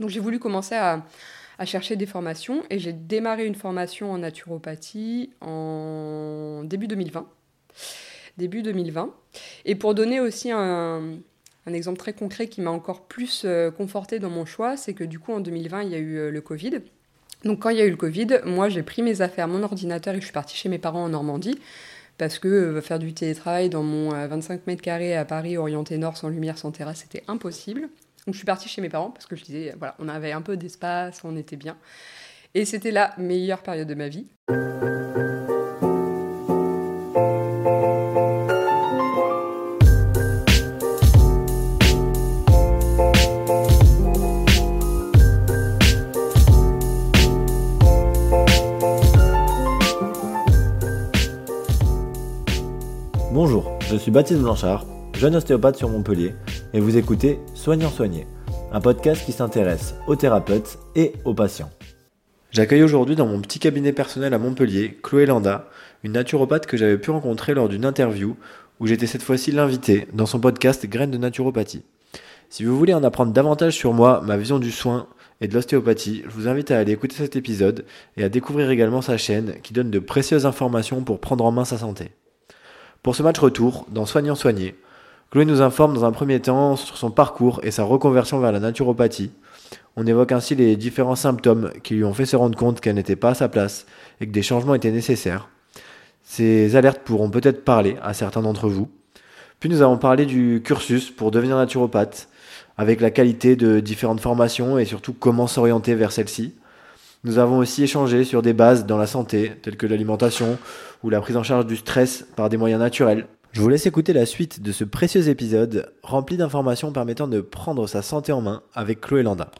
Donc j'ai voulu commencer à, chercher des formations et j'ai démarré une formation en naturopathie en début 2020. Début 2020. Et pour donner aussi un, exemple très concret qui m'a encore plus euh, conforté dans mon choix, c'est que du coup en 2020 il y a eu euh, le Covid. Donc quand il y a eu le Covid, moi j'ai pris mes affaires, mon ordinateur et je suis partie chez mes parents en Normandie parce que euh, faire du télétravail dans mon 25 mètres carrés à Paris orienté nord sans lumière, sans terrasse, c'était impossible. Donc je suis partie chez mes parents parce que je disais, voilà, on avait un peu d'espace, on était bien. Et c'était la meilleure période de ma vie. Bonjour, je suis Baptiste Blanchard jeune ostéopathe sur Montpellier, et vous écoutez Soignant Soigné, un podcast qui s'intéresse aux thérapeutes et aux patients. J'accueille aujourd'hui dans mon petit cabinet personnel à Montpellier Chloé Landa, une naturopathe que j'avais pu rencontrer lors d'une interview où j'étais cette fois-ci l'invité dans son podcast Graines de naturopathie. Si vous voulez en apprendre davantage sur moi, ma vision du soin et de l'ostéopathie, je vous invite à aller écouter cet épisode et à découvrir également sa chaîne qui donne de précieuses informations pour prendre en main sa santé. Pour ce match retour, dans Soignant Soigné, Chloé nous informe dans un premier temps sur son parcours et sa reconversion vers la naturopathie. On évoque ainsi les différents symptômes qui lui ont fait se rendre compte qu'elle n'était pas à sa place et que des changements étaient nécessaires. Ces alertes pourront peut-être parler à certains d'entre vous. Puis nous avons parlé du cursus pour devenir naturopathe, avec la qualité de différentes formations et surtout comment s'orienter vers celle-ci. Nous avons aussi échangé sur des bases dans la santé, telles que l'alimentation ou la prise en charge du stress par des moyens naturels. Je vous laisse écouter la suite de ce précieux épisode rempli d'informations permettant de prendre sa santé en main avec Chloé Landa.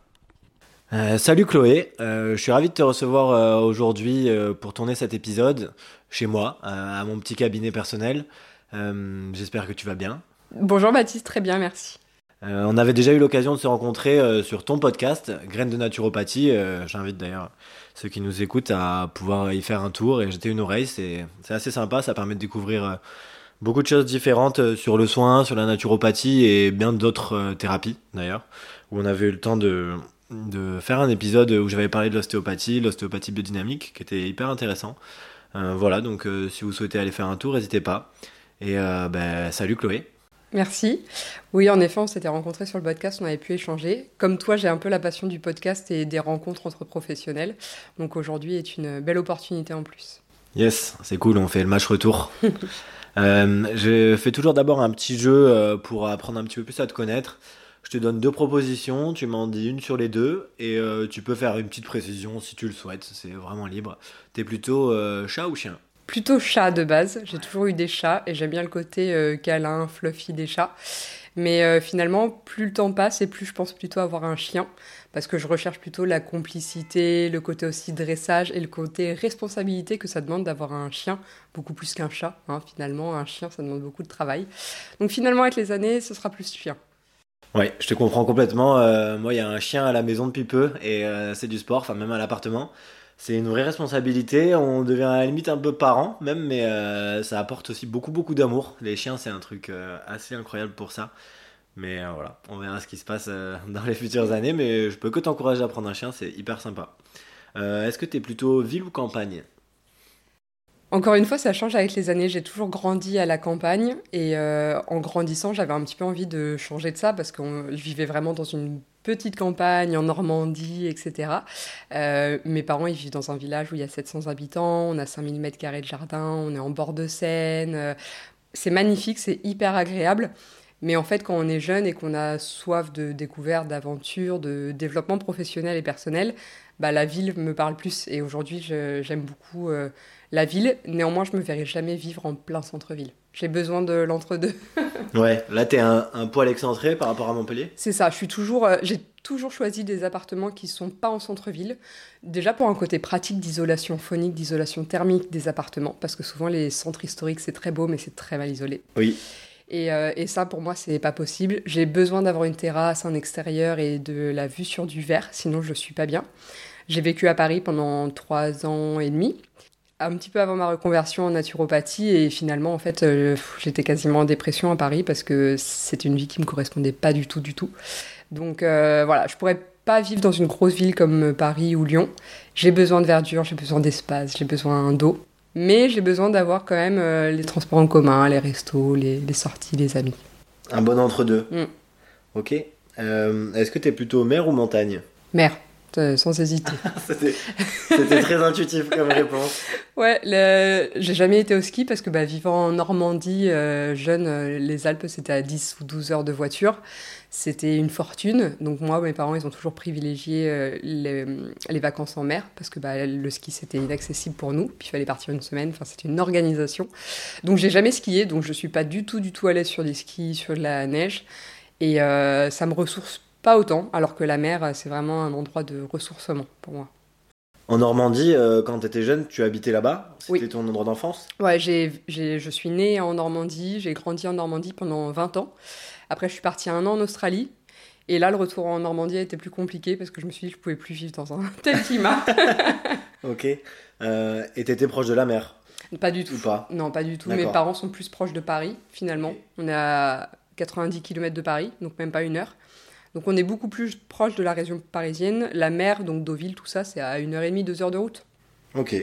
Euh, salut Chloé, euh, je suis ravi de te recevoir euh, aujourd'hui pour tourner cet épisode chez moi, à mon petit cabinet personnel. J'espère que tu vas bien. Bonjour Baptiste, très bien, merci. on avait déjà eu l'occasion de se rencontrer sur ton podcast, Graines de naturopathie. J'invite d'ailleurs ceux qui nous écoutent à pouvoir y faire un tour et jeter une oreille. C'est assez sympa, ça permet de découvrir beaucoup de choses différentes euh, sur le soin, sur la naturopathie et bien d'autres euh, thérapies d'ailleurs, où on avait eu le temps de, de faire un épisode où j'avais parlé de l'ostéopathie, l'ostéopathie biodynamique, qui était hyper intéressant. Euh, voilà, donc si vous souhaitez aller faire un tour, n'hésitez pas. Et ben, salut Chloé. Merci. Oui, en effet, on s'était rencontrés sur le podcast, on avait pu échanger. Comme toi, j'ai un peu la passion du podcast et des rencontres entre professionnels. Donc aujourd'hui est une belle opportunité en plus. Yes, c'est cool, on fait le match retour. Euh, je fais toujours d'abord un petit jeu euh, pour apprendre un petit peu plus à te connaître. Je te donne deux propositions, tu m'en dis une sur les deux, et euh, tu peux faire une petite précision si tu le souhaites, c'est vraiment libre. T'es plutôt chat ou chien? Plutôt chat de base, j'ai toujours eu des chats, et j'aime bien le côté câlin, fluffy des chats. Mais finalement, plus le temps passe, et plus je pense plutôt avoir un chien parce que je recherche plutôt la complicité, le côté aussi dressage et le côté responsabilité que ça demande d'avoir un chien, beaucoup plus qu'un chat. Hein, finalement, un chien, ça demande beaucoup de travail. Donc finalement, avec les années, ce sera plus chien. Oui, je te comprends complètement. Euh, moi, il y a un chien à la maison depuis peu et euh, c'est du sport, enfin même à l'appartement. C'est une vraie responsabilité. On devient à la limite un peu parent, même, mais euh, ça apporte aussi beaucoup, beaucoup d'amour. Les chiens, c'est un truc assez incroyable pour ça. Mais euh, voilà, on verra ce qui se passe euh, dans les futures années. Mais je peux que t'encourager à prendre un chien, c'est hyper sympa. Euh, est-ce que tu es plutôt ville ou campagne? Encore une fois, ça change avec les années. J'ai toujours grandi à la campagne et en grandissant, j'avais un petit peu envie de changer de ça parce que je vivais vraiment dans une petite campagne en Normandie, etc. mes parents, ils vivent dans un village où il y a 700 habitants, on a 5000 mètres carrés de jardin, on est en bord de Seine. c'est magnifique, c'est hyper agréable. Mais en fait, quand on est jeune et qu'on a soif de découverte, d'aventure, de développement professionnel et personnel, bah, la ville me parle plus. Et aujourd'hui, j'aime beaucoup euh, la ville. Néanmoins, je me verrai jamais vivre en plein centre-ville. J'ai besoin de l'entre-deux. ouais, là, tu es un, un, poil excentré par rapport à Montpellier C'est ça, je suis toujours, euh, j'ai toujours choisi des appartements qui sont pas en centre-ville. Déjà pour un côté pratique d'isolation phonique, d'isolation thermique des appartements, parce que souvent les centres historiques, c'est très beau, mais c'est très mal isolé. Oui. Euh, et, ça, pour moi, c'est pas possible. J'ai besoin d'avoir une terrasse, un extérieur et de la vue sur du verre, sinon je suis pas bien. J'ai vécu à Paris pendant trois ans et demi, un petit peu avant ma reconversion en naturopathie, et finalement, en fait, euh, j'étais quasiment en dépression à Paris parce que c'était une vie qui me correspondait pas du tout, du tout. Donc euh, voilà, je pourrais pas vivre dans une grosse ville comme Paris ou Lyon. J'ai besoin de verdure, j'ai besoin d'espace, j'ai besoin d'eau. Mais j'ai besoin d'avoir quand même euh, les transports en commun, les restos, les, les sorties, les amis. Un bon entre-deux. Mm. Ok. Euh, Est-ce que tu es plutôt mer ou montagne? Mer, sans hésiter. C'était très intuitif comme réponse. Ouais, j'ai jamais été au ski parce que bah, vivant en Normandie, euh, jeune, euh, les Alpes c'était à 10 ou 12 heures de voiture. C'était une fortune. Donc moi, mes parents, ils ont toujours privilégié euh, les, les vacances en mer parce que bah, le ski c'était inaccessible pour nous. Puis il fallait partir une semaine. Enfin, c'était une organisation. Donc j'ai jamais skié. Donc je suis pas du tout, du tout à l'aise sur des skis, sur de la neige. Et euh, ça me ressource pas autant. Alors que la mer, euh, c'est vraiment un endroit de ressourcement pour moi. En Normandie, euh, quand tu étais jeune, tu habitais là-bas? C'était Oui. ton endroit d'enfance? Ouais, j'ai, j'ai- je suis née en Normandie, j'ai grandi en Normandie pendant 20 ans. Après, je suis partie un an en Australie. Et là, le retour en Normandie a été plus compliqué parce que je me suis dit que je pouvais plus vivre dans un tel climat. Ok. Euh, et t'étais proche de la mer? Pas du tout. ou pas? Non, pas du tout. Mes parents sont plus proches de Paris, finalement. On est à 90 km de Paris, donc même pas une heure. Donc on est beaucoup plus proche de la région parisienne. La mer, donc Deauville, tout ça, c'est à une heure et demie, deux heures de route. Ok.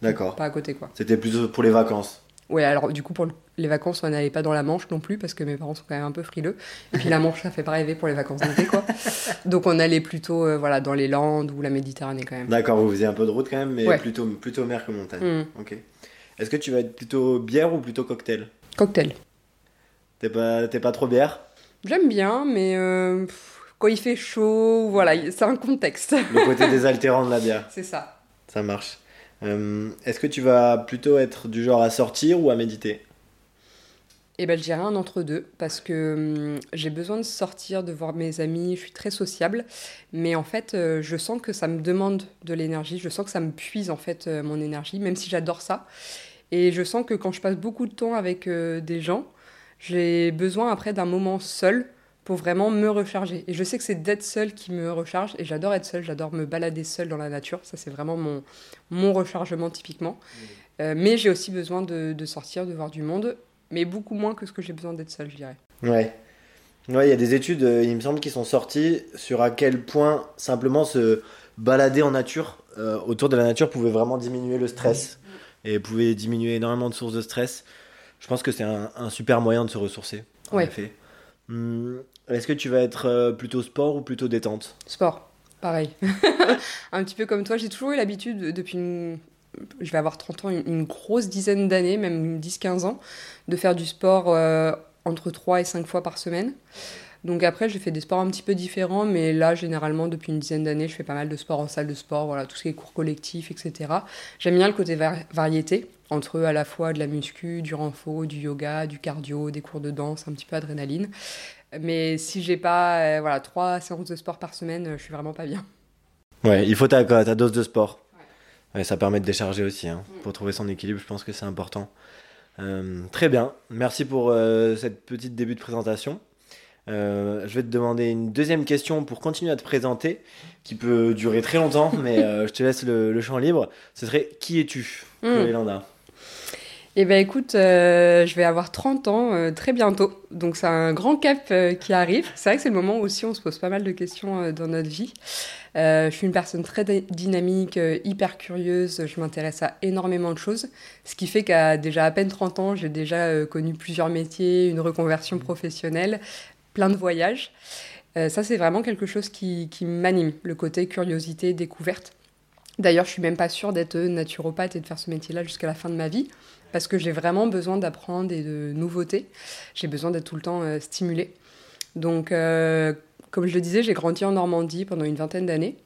D'accord. Pas à côté, quoi. C'était plutôt pour les vacances. Ouais, alors du coup, pour le- les vacances, on n'allait pas dans la Manche non plus, parce que mes parents sont quand même un peu frileux. Et puis la Manche, ça fait pas rêver pour les vacances d'été, quoi. Donc on allait plutôt euh, voilà, dans les Landes ou la Méditerranée, quand même. D'accord, vous faisiez un peu de route quand même, mais Ouais. plutôt, plutôt mer que montagne. Hmm. Ok. Est-ce que tu vas être plutôt bière ou plutôt cocktail? Cocktail. T'es pas, t'es pas trop bière? J'aime bien, mais euh, pff, quand il fait chaud, voilà, c'est un contexte. Le côté désaltérant de la bière. c'est ça. Ça marche. Euh, Est-ce que tu vas plutôt être du genre à sortir ou à méditer? Et ben, je dirais un entre deux, parce que hum, j'ai besoin de sortir, de voir mes amis, je suis très sociable, mais en fait, euh, je sens que ça me demande de l'énergie, je sens que ça me puise en fait euh, mon énergie, même si j'adore ça. Et je sens que quand je passe beaucoup de temps avec des gens, j'ai besoin après d'un moment seul pour vraiment me recharger. Et je sais que c'est d'être seul qui me recharge, et j'adore être seul, j'adore me balader seul dans la nature, ça c'est vraiment mon, mon rechargement typiquement. Euh, mais j'ai aussi besoin de, de sortir, de voir du monde, mais beaucoup moins que ce que j'ai besoin d'être seul, je dirais. Ouais. Ouais, il y a des études, euh, il me semble, qui sont sorties sur à quel point simplement se balader en nature, euh, autour de la nature, pouvait vraiment diminuer le stress et pouvait diminuer énormément de sources de stress. Je pense que c'est un, un super moyen de se ressourcer. En Ouais. effet. Hum, Est-ce que tu vas être euh, plutôt sport ou plutôt détente? Sport, pareil. un petit peu comme toi, j'ai toujours eu l'habitude, de- depuis une- je vais avoir 30 ans, une, grosse dizaine d'années, même 10-15 ans, de faire du sport euh, entre 3 et 5 fois par semaine. Donc après, j'ai fait des sports un petit peu différents, mais là, généralement, depuis une dizaine d'années, je fais pas mal de sport en salle de sport, voilà, tout ce qui est cours collectifs, etc. J'aime bien le côté var- variété, entre à la fois de la muscu, du renfo, du yoga, du cardio, des cours de danse, un petit peu adrénaline. Mais si j'ai pas euh, voilà, trois séances de sport par semaine, je suis vraiment pas bien. Ouais, il faut ta, ta dose de sport. Ouais, ça permet de décharger aussi. hein. Pour trouver son équilibre, je pense que c'est important. Euh, très bien. Merci pour euh, cette petite début de présentation. Euh, je vais te demander une deuxième question pour continuer à te présenter, qui peut durer très longtemps, mais je te laisse le, le champ libre. Ce serait qui es-tu, Mm. Yolanda? Eh ben écoute, euh, je vais avoir 30 ans euh, très bientôt, donc c'est un grand cap euh, qui arrive. C'est vrai que c'est le moment aussi où on se pose pas mal de questions dans notre vie. Je suis une personne très dynamique, hyper curieuse, je m'intéresse à énormément de choses, ce qui fait qu'à déjà à peine 30 ans, j'ai déjà connu plusieurs métiers, une reconversion professionnelle, plein de voyages. Ça, c'est vraiment quelque chose qui, qui m'anime, le côté curiosité, découverte. D'ailleurs, je suis même pas sûre d'être naturopathe et de faire ce métier-là jusqu'à la fin de ma vie, parce que j'ai vraiment besoin d'apprendre et de nouveautés. J'ai besoin d'être tout le temps euh, stimulée. Donc, euh, comme je le disais, j'ai grandi en Normandie pendant une vingtaine d'années.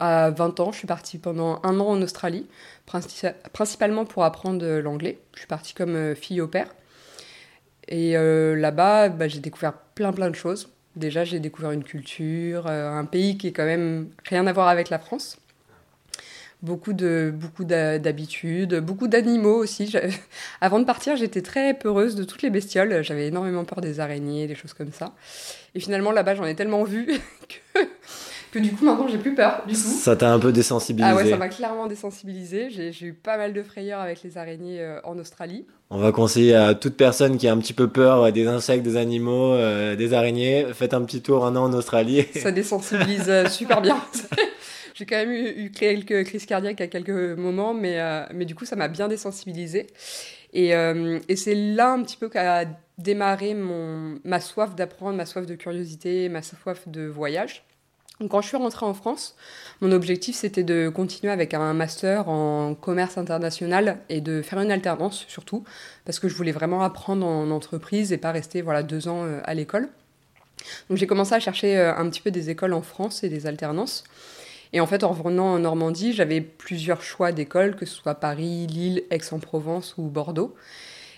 À 20 ans, je suis partie pendant un an en Australie, princi- principalement pour apprendre euh, l'anglais. Je suis partie comme fille au père. Et là-bas, bah, j'ai découvert plein plein de choses. Déjà, j'ai découvert une culture, un pays qui est quand même rien à voir avec la France. Beaucoup de beaucoup d'habitudes, beaucoup d'animaux aussi. Avant de partir, j'étais très peureuse de toutes les bestioles. J'avais énormément peur des araignées, des choses comme ça. Et finalement, là-bas, j'en ai tellement vu que, que du coup maintenant j'ai plus peur du. Ça t'a un peu désensibilisé. Ah ouais, ça m'a clairement désensibilisé. J'ai eu pas mal de frayeurs avec les araignées euh, en Australie. On va conseiller à toute personne qui a un petit peu peur des insectes, des animaux, euh, des araignées, faites un petit tour un an en Australie. Ça désensibilise euh, super bien. J'ai quand même eu, quelques crises cardiaques à quelques moments, mais, mais du coup ça m'a bien désensibilisé. Et, et c'est là un petit peu qu'a démarré mon, ma soif d'apprendre, ma soif de curiosité, ma soif de voyage. Donc, quand je suis rentrée en France, mon objectif c'était de continuer avec un master en commerce international et de faire une alternance surtout, parce que je voulais vraiment apprendre en entreprise et pas rester voilà, deux ans euh, à l'école. Donc j'ai commencé à chercher euh, un petit peu des écoles en France et des alternances. Et en fait, en revenant en Normandie, j'avais plusieurs choix d'écoles, que ce soit Paris, Lille, Aix-en-Provence ou Bordeaux.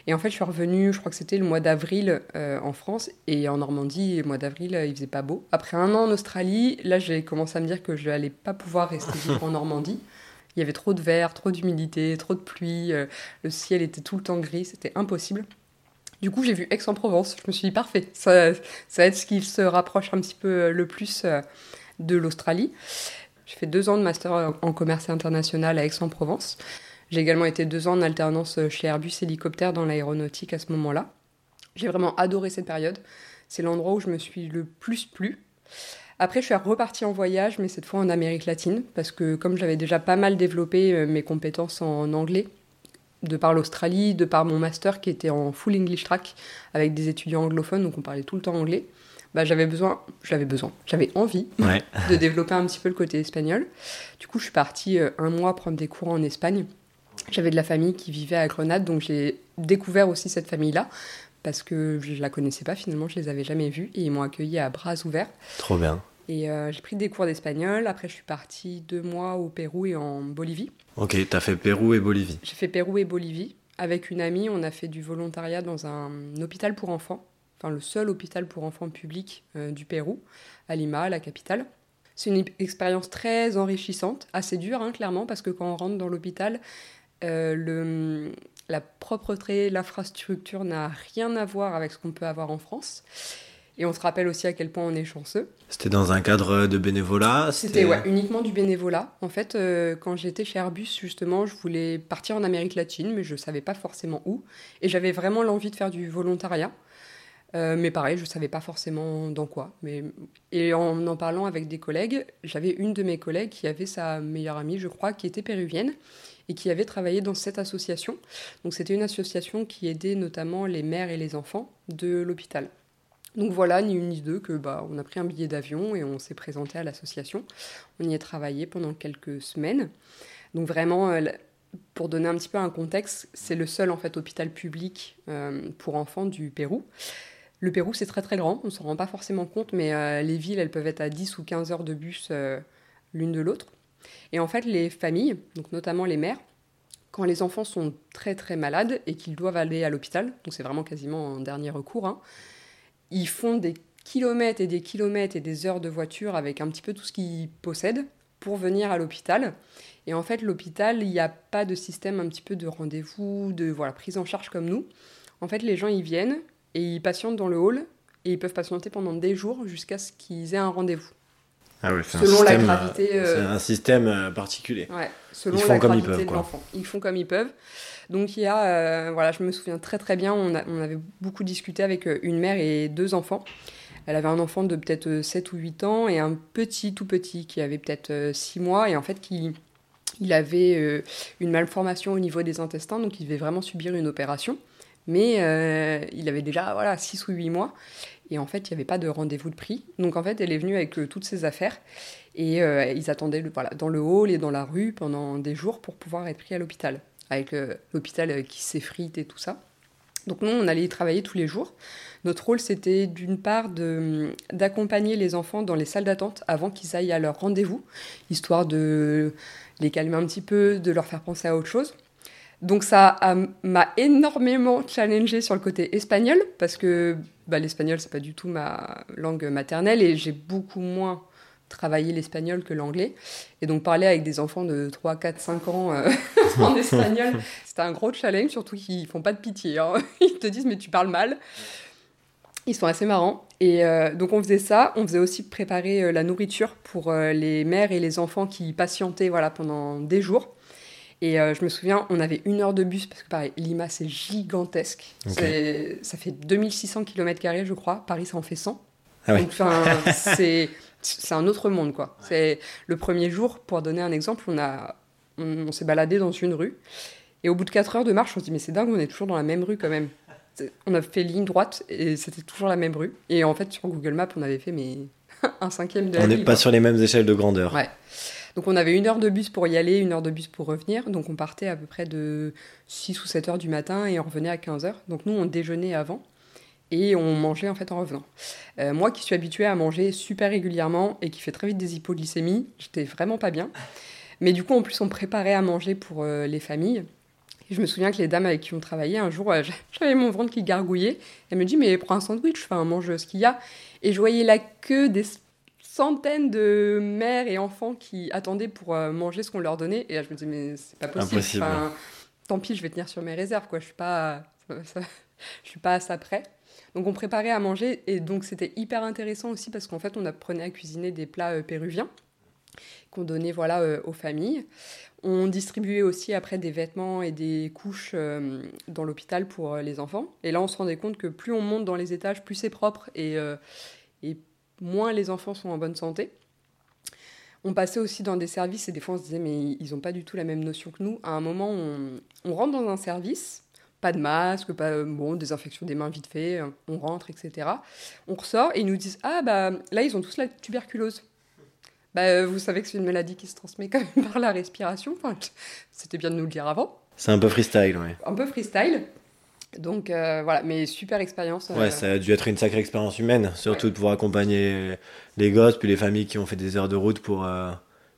Et en fait, je suis revenue, je crois que c'était le mois d'avril euh, en France et en Normandie, le mois d'avril, euh, il faisait pas beau. Après un an en Australie, là, j'ai commencé à me dire que je n'allais pas pouvoir rester en Normandie. Il y avait trop de verre, trop d'humidité, trop de pluie, euh, le ciel était tout le temps gris, c'était impossible. Du coup, j'ai vu Aix-en-Provence. Je me suis dit, parfait, ça, ça va être ce qui se rapproche un petit peu le plus de l'Australie. J'ai fait deux ans de master en commerce international à Aix-en-Provence. J'ai également été deux ans en alternance chez Airbus Hélicoptère dans l'aéronautique à ce moment-là. J'ai vraiment adoré cette période. C'est l'endroit où je me suis le plus plu. Après, je suis repartie en voyage, mais cette fois en Amérique latine, parce que comme j'avais déjà pas mal développé euh, mes compétences en anglais, de par l'Australie, de par mon master qui était en full English track, avec des étudiants anglophones, donc on parlait tout le temps anglais, bah, j'avais besoin, j'avais besoin, j'avais envie de développer un petit peu le côté espagnol. Du coup, je suis partie euh, un mois prendre des cours en Espagne j'avais de la famille qui vivait à Grenade, donc j'ai découvert aussi cette famille-là parce que je la connaissais pas finalement, je les avais jamais vus et ils m'ont accueilli à bras ouverts. Trop bien. Et euh, j'ai pris des cours d'espagnol. Après, je suis partie deux mois au Pérou et en Bolivie. Ok, t'as fait Pérou et Bolivie. J'ai fait Pérou et Bolivie. Avec une amie, on a fait du volontariat dans un hôpital pour enfants, enfin le seul hôpital pour enfants public euh, du Pérou, à Lima, la capitale. C'est une expérience très enrichissante, assez dure hein, clairement, parce que quand on rentre dans l'hôpital, euh, le, la propreté, l'infrastructure n'a rien à voir avec ce qu'on peut avoir en France. Et on se rappelle aussi à quel point on est chanceux. C'était dans un cadre de bénévolat C'était ouais, uniquement du bénévolat. En fait, euh, quand j'étais chez Airbus, justement, je voulais partir en Amérique latine, mais je ne savais pas forcément où. Et j'avais vraiment l'envie de faire du volontariat. Euh, mais pareil, je ne savais pas forcément dans quoi. Mais... Et en en parlant avec des collègues, j'avais une de mes collègues qui avait sa meilleure amie, je crois, qui était péruvienne et qui avait travaillé dans cette association. Donc c'était une association qui aidait notamment les mères et les enfants de l'hôpital. Donc voilà, ni une ni deux, que bah, on a pris un billet d'avion et on s'est présenté à l'association. On y a travaillé pendant quelques semaines. Donc vraiment, euh, pour donner un petit peu un contexte, c'est le seul en fait hôpital public euh, pour enfants du Pérou. Le Pérou, c'est très très grand, on ne s'en rend pas forcément compte, mais euh, les villes, elles peuvent être à 10 ou 15 heures de bus l'une de l'autre. Et en fait, les familles, donc notamment les mères, quand les enfants sont très très malades et qu'ils doivent aller à l'hôpital, donc c'est vraiment quasiment un dernier recours, hein, ils font des kilomètres et des kilomètres et des heures de voiture avec un petit peu tout ce qu'ils possèdent pour venir à l'hôpital. Et en fait, l'hôpital, il n'y a pas de système un petit peu de rendez-vous, de voilà, prise en charge comme nous. En fait, les gens, ils viennent et ils patientent dans le hall et ils peuvent patienter pendant des jours jusqu'à ce qu'ils aient un rendez-vous. Ah selon la gravité. Euh, c'est un système euh, particulier. Ouais, selon ils font la comme gravité ils peuvent, de l'enfant. Ils font comme ils peuvent. Donc il y a, euh, voilà, je me souviens très très bien, on, on, avait beaucoup discuté avec une mère et deux enfants. Elle avait un enfant de peut-être 7 ou 8 ans et un petit tout petit qui avait peut-être 6 mois et en fait qui il avait une malformation au niveau des intestins, donc il devait vraiment subir une opération. Mais il avait déjà voilà, 6 ou 8 mois. Et en fait, il n'y avait pas de rendez-vous de prix. Donc en fait, elle est venue avec euh, toutes ses affaires. Et euh, ils attendaient dans le hall et dans la rue pendant des jours pour pouvoir être pris à l'hôpital. Avec euh, l'hôpital qui s'effrite et tout ça. Donc nous, on allait y travailler tous les jours. Notre rôle, c'était d'une part d'accompagner les enfants dans les salles d'attente avant qu'ils aillent à leur rendez-vous, histoire de les calmer un petit peu, de leur faire penser à autre chose. Donc ça m'a énormément challengé sur le côté espagnol, parce que bah, l'espagnol, c'est pas du tout ma langue maternelle, et j'ai beaucoup moins travaillé l'espagnol que l'anglais. Et donc parler avec des enfants de 3, 4, 5 ans euh, en espagnol, c'était un gros challenge, surtout qu'ils font pas de pitié. Hein. Ils te disent mais tu parles mal. Ils sont assez marrants. Et euh, donc on faisait ça, on faisait aussi préparer euh, la nourriture pour les mères et les enfants qui patientaient voilà, pendant des jours. Et je me souviens, on avait une heure de bus, parce que pareil, Lima c'est gigantesque. Okay. Ça fait 2600 km, je crois. Paris, ça en fait 100. Ah ouais. c'est un autre monde, quoi. C'est le premier jour, pour donner un exemple, on, a, on, on s'est baladé dans une rue. Et au bout de 4 heures de marche, on se dit, mais c'est dingue, on est toujours dans la même rue quand même on a fait ligne droite et c'était toujours la même rue. Et en fait, sur Google Maps, on avait fait mais un cinquième de la On n'est pas sur les mêmes échelles de grandeur. Ouais. Donc on avait une heure de bus pour y aller, une heure de bus pour revenir. Donc on partait à peu près de 6 ou 7 heures du matin et on revenait à 15 heures. Donc nous, on déjeunait avant et on mangeait en fait en revenant. Euh, moi qui suis habituée à manger super régulièrement et qui fait très vite des hypoglycémies, j'étais vraiment pas bien. Mais du coup, en plus, on préparait à manger pour euh, les familles. Et je me souviens que les dames avec qui on travaillait, un jour, euh, j'avais mon ventre qui gargouillait. Elle me dit, mais prends un sandwich, enfin, mange ce qu'il y a. Et je voyais la queue des centaines de mères et enfants qui attendaient pour euh, manger ce qu'on leur donnait. Et là, je me disais, mais c'est pas possible. Impossible. Enfin, tant pis, je vais tenir sur mes réserves, quoi. Je suis pas, ça, je suis pas à ça près. Donc on préparait à manger et donc c'était hyper intéressant aussi parce qu'en fait on apprenait à cuisiner des plats euh, péruviens qu'on donnait voilà euh, aux familles. On distribuait aussi après des vêtements et des couches euh, dans l'hôpital pour euh, les enfants. Et là, on se rendait compte que plus on monte dans les étages, plus c'est propre et moins les enfants sont en bonne santé. On passait aussi dans des services et des fois on se disait mais ils n'ont pas du tout la même notion que nous. À un moment, on, on rentre dans un service, pas de masque, pas bon, désinfection des mains vite fait, on rentre, etc. On ressort et ils nous disent ah bah là ils ont tous la tuberculose. Bah, vous savez que c'est une maladie qui se transmet quand même par la respiration. Enfin, C'était bien de nous le dire avant. C'est un peu freestyle, ouais. Un peu freestyle. Donc euh, voilà, mais super expérience. Ouais, ça a dû être une sacrée expérience humaine, surtout ouais. de pouvoir accompagner les gosses, puis les familles qui ont fait des heures de route pour, euh,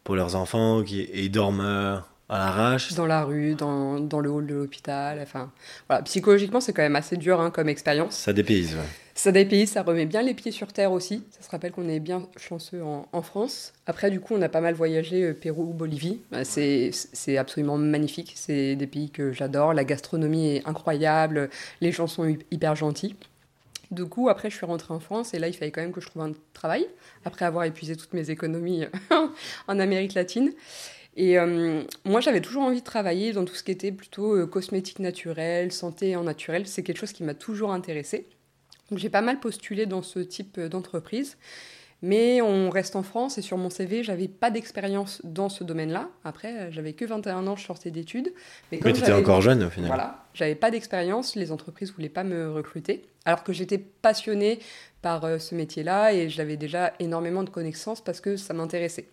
pour leurs enfants, qui et ils dorment euh, à l'arrache. Dans la rue, dans, dans le hall de l'hôpital. Enfin, voilà. Psychologiquement, c'est quand même assez dur hein, comme expérience. Ça dépayse, ouais. Ça dépayse, ça remet bien les pieds sur terre aussi. Ça se rappelle qu'on est bien chanceux en, en, France. Après, du coup, on a pas mal voyagé euh, Pérou, Bolivie. Bah, c'est absolument magnifique. C'est des pays que j'adore. La gastronomie est incroyable. Les gens sont hyper gentils. Du coup, après, je suis rentrée en France et là, il fallait quand même que je trouve un travail après avoir épuisé toutes mes économies en Amérique latine. Et euh, moi, j'avais toujours envie de travailler dans tout ce qui était plutôt euh, cosmétique naturelle, santé en naturel. C'est quelque chose qui m'a toujours intéressée. Donc j'ai pas mal postulé dans ce type d'entreprise. Mais on reste en France et sur mon CV, j'avais pas d'expérience dans ce domaine-là. Après, j'avais que 21 ans, je sortais d'études. Mais, mais tu étais encore jeune au final. Voilà, j'avais pas d'expérience, les entreprises voulaient pas me recruter. Alors que j'étais passionnée par euh, ce métier-là et j'avais déjà énormément de connaissances parce que ça m'intéressait.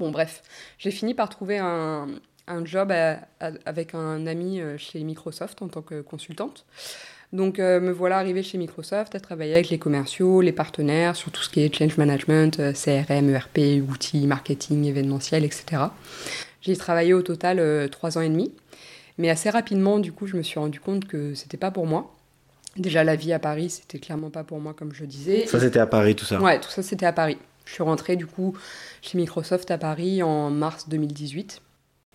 Bon, bref, j'ai fini par trouver un, un job à, à, avec un ami euh, chez Microsoft en tant que consultante. Donc euh, me voilà arrivée chez Microsoft à travailler avec les commerciaux, les partenaires sur tout ce qui est change management, euh, CRM, ERP, outils, marketing, événementiel, etc. J'ai travaillé au total euh, trois ans et demi, mais assez rapidement du coup je me suis rendu compte que c'était pas pour moi. Déjà la vie à Paris c'était clairement pas pour moi comme je disais. Ça c'était à Paris tout ça. Ouais tout ça c'était à Paris. Je suis rentrée du coup chez Microsoft à Paris en mars 2018.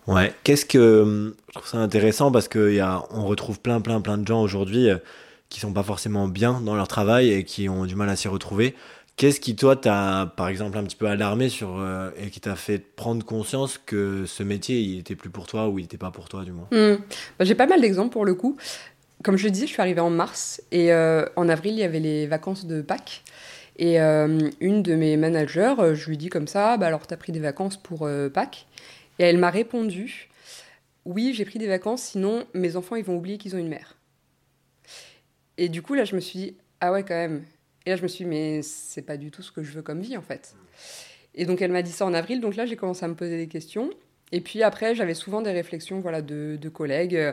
Ouais, qu'est-ce que je trouve ça intéressant parce que y a, on retrouve plein plein plein de gens aujourd'hui euh, qui sont pas forcément bien dans leur travail et qui ont du mal à s'y retrouver. Qu'est-ce qui toi t'a par exemple un petit peu alarmé sur euh, et qui t'a fait prendre conscience que ce métier il était plus pour toi ou il était pas pour toi du moins? Mmh. bah, J'ai pas mal d'exemples pour le coup. Comme je disais, je suis arrivée en mars et euh, en avril il y avait les vacances de Pâques. Et euh, une de mes managers, je lui dis comme ça, bah alors t'as pris des vacances pour Pâques? Et elle m'a répondu Oui, j'ai pris des vacances, sinon mes enfants ils vont oublier qu'ils ont une mère. Et du coup, là, je me suis dit Ah ouais, quand même. Et là, je me suis dit Mais c'est pas du tout ce que je veux comme vie, en fait. Et donc, elle m'a dit ça en avril, donc là, j'ai commencé à me poser des questions. Et puis après, j'avais souvent des réflexions voilà, de, de collègues, euh,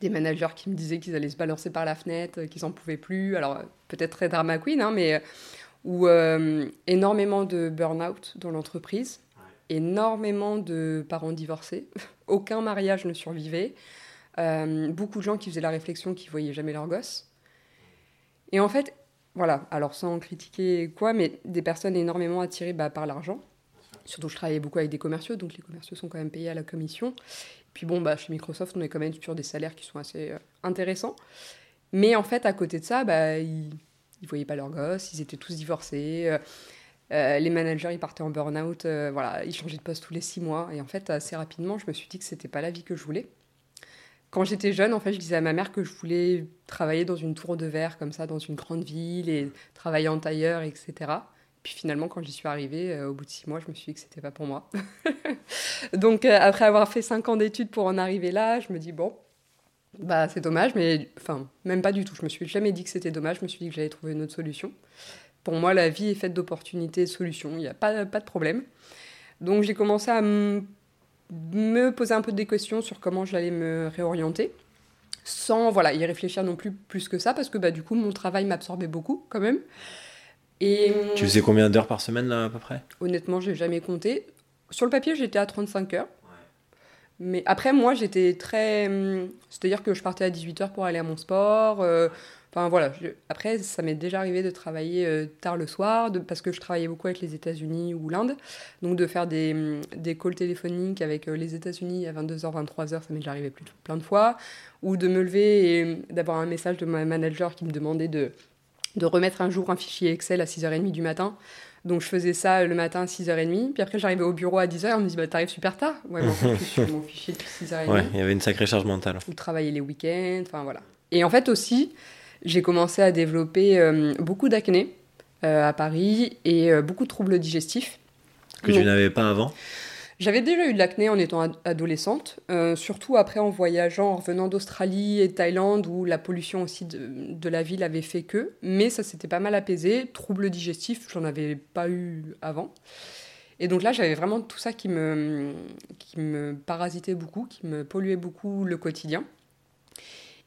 des managers qui me disaient qu'ils allaient se balancer par la fenêtre, qu'ils n'en pouvaient plus. Alors, peut-être très drama queen, hein, mais. Ou euh, énormément de burn-out dans l'entreprise énormément de parents divorcés. Aucun mariage ne survivait. Euh, beaucoup de gens qui faisaient la réflexion qu'ils voyaient jamais leur gosse. Et en fait, voilà, alors sans critiquer quoi, mais des personnes énormément attirées bah, par l'argent. Surtout, je travaillais beaucoup avec des commerciaux, donc les commerciaux sont quand même payés à la commission. Puis bon, bah, chez Microsoft, on est quand même sur des salaires qui sont assez euh, intéressants. Mais en fait, à côté de ça, bah, ils, ils voyaient pas leurs gosses, ils étaient tous divorcés. les managers, ils partaient en burn-out, voilà, ils changeaient de poste tous les six mois. Et en fait, assez rapidement, je me suis dit que c'était pas la vie que je voulais. Quand j'étais jeune, en fait, je disais à ma mère que je voulais travailler dans une tour de verre, comme ça, dans une grande ville, et travailler en tailleur, etc. Puis finalement, quand j'y suis arrivée, euh, au bout de six mois, je me suis dit que c'était pas pour moi. Donc, euh, après avoir fait cinq ans d'études pour en arriver là, je me dis, bon, bah, c'est dommage, mais enfin, même pas du tout. Je me suis jamais dit que c'était dommage, je me suis dit que j'allais trouver une autre solution. Pour moi, la vie est faite d'opportunités et de solutions, il n'y a pas, pas de problème. Donc, j'ai commencé à me poser un peu des questions sur comment j'allais me réorienter, sans voilà, y réfléchir non plus plus que ça, parce que bah, du coup, mon travail m'absorbait beaucoup quand même. Et, tu faisais combien d'heures par semaine là, à peu près? Honnêtement, je n'ai jamais compté. Sur le papier, j'étais à 35 heures. Mais après, moi, j'étais très. Hum, c'est-à-dire que je partais à 18h pour aller à mon sport. Euh, Enfin voilà, après, ça m'est déjà arrivé de travailler euh, tard le soir, parce que je travaillais beaucoup avec les États-Unis ou l'Inde. Donc de faire des, mm, des calls téléphoniques avec euh, les États-Unis à 22h, 23h, ça m'est déjà arrivé plus, plein de fois. Ou de me lever et mm, d'avoir un message de mon manager qui me demandait de, de remettre un jour un fichier Excel à 6h30 du matin. Donc je faisais ça le matin à 6h30. Puis après, j'arrivais au bureau à 10h et on me dit bah, T'arrives super tard. Ouais, en fait, je suis sur mon fichier depuis 6h30. Ouais, il y avait une sacrée charge mentale. Ou travailler les week-ends, enfin voilà. Et en fait aussi, j'ai commencé à développer euh, beaucoup d'acné euh, à Paris et euh, beaucoup de troubles digestifs. Que tu n'avais pas avant j'avais déjà eu de l'acné en étant adolescente, surtout après en voyageant, en revenant d'Australie et de Thaïlande, où la pollution aussi de, la ville avait fait que. Mais ça s'était pas mal apaisé. Troubles digestifs, j'en avais pas eu avant. Et donc là, j'avais vraiment tout ça qui me parasitait beaucoup, qui me polluait beaucoup le quotidien.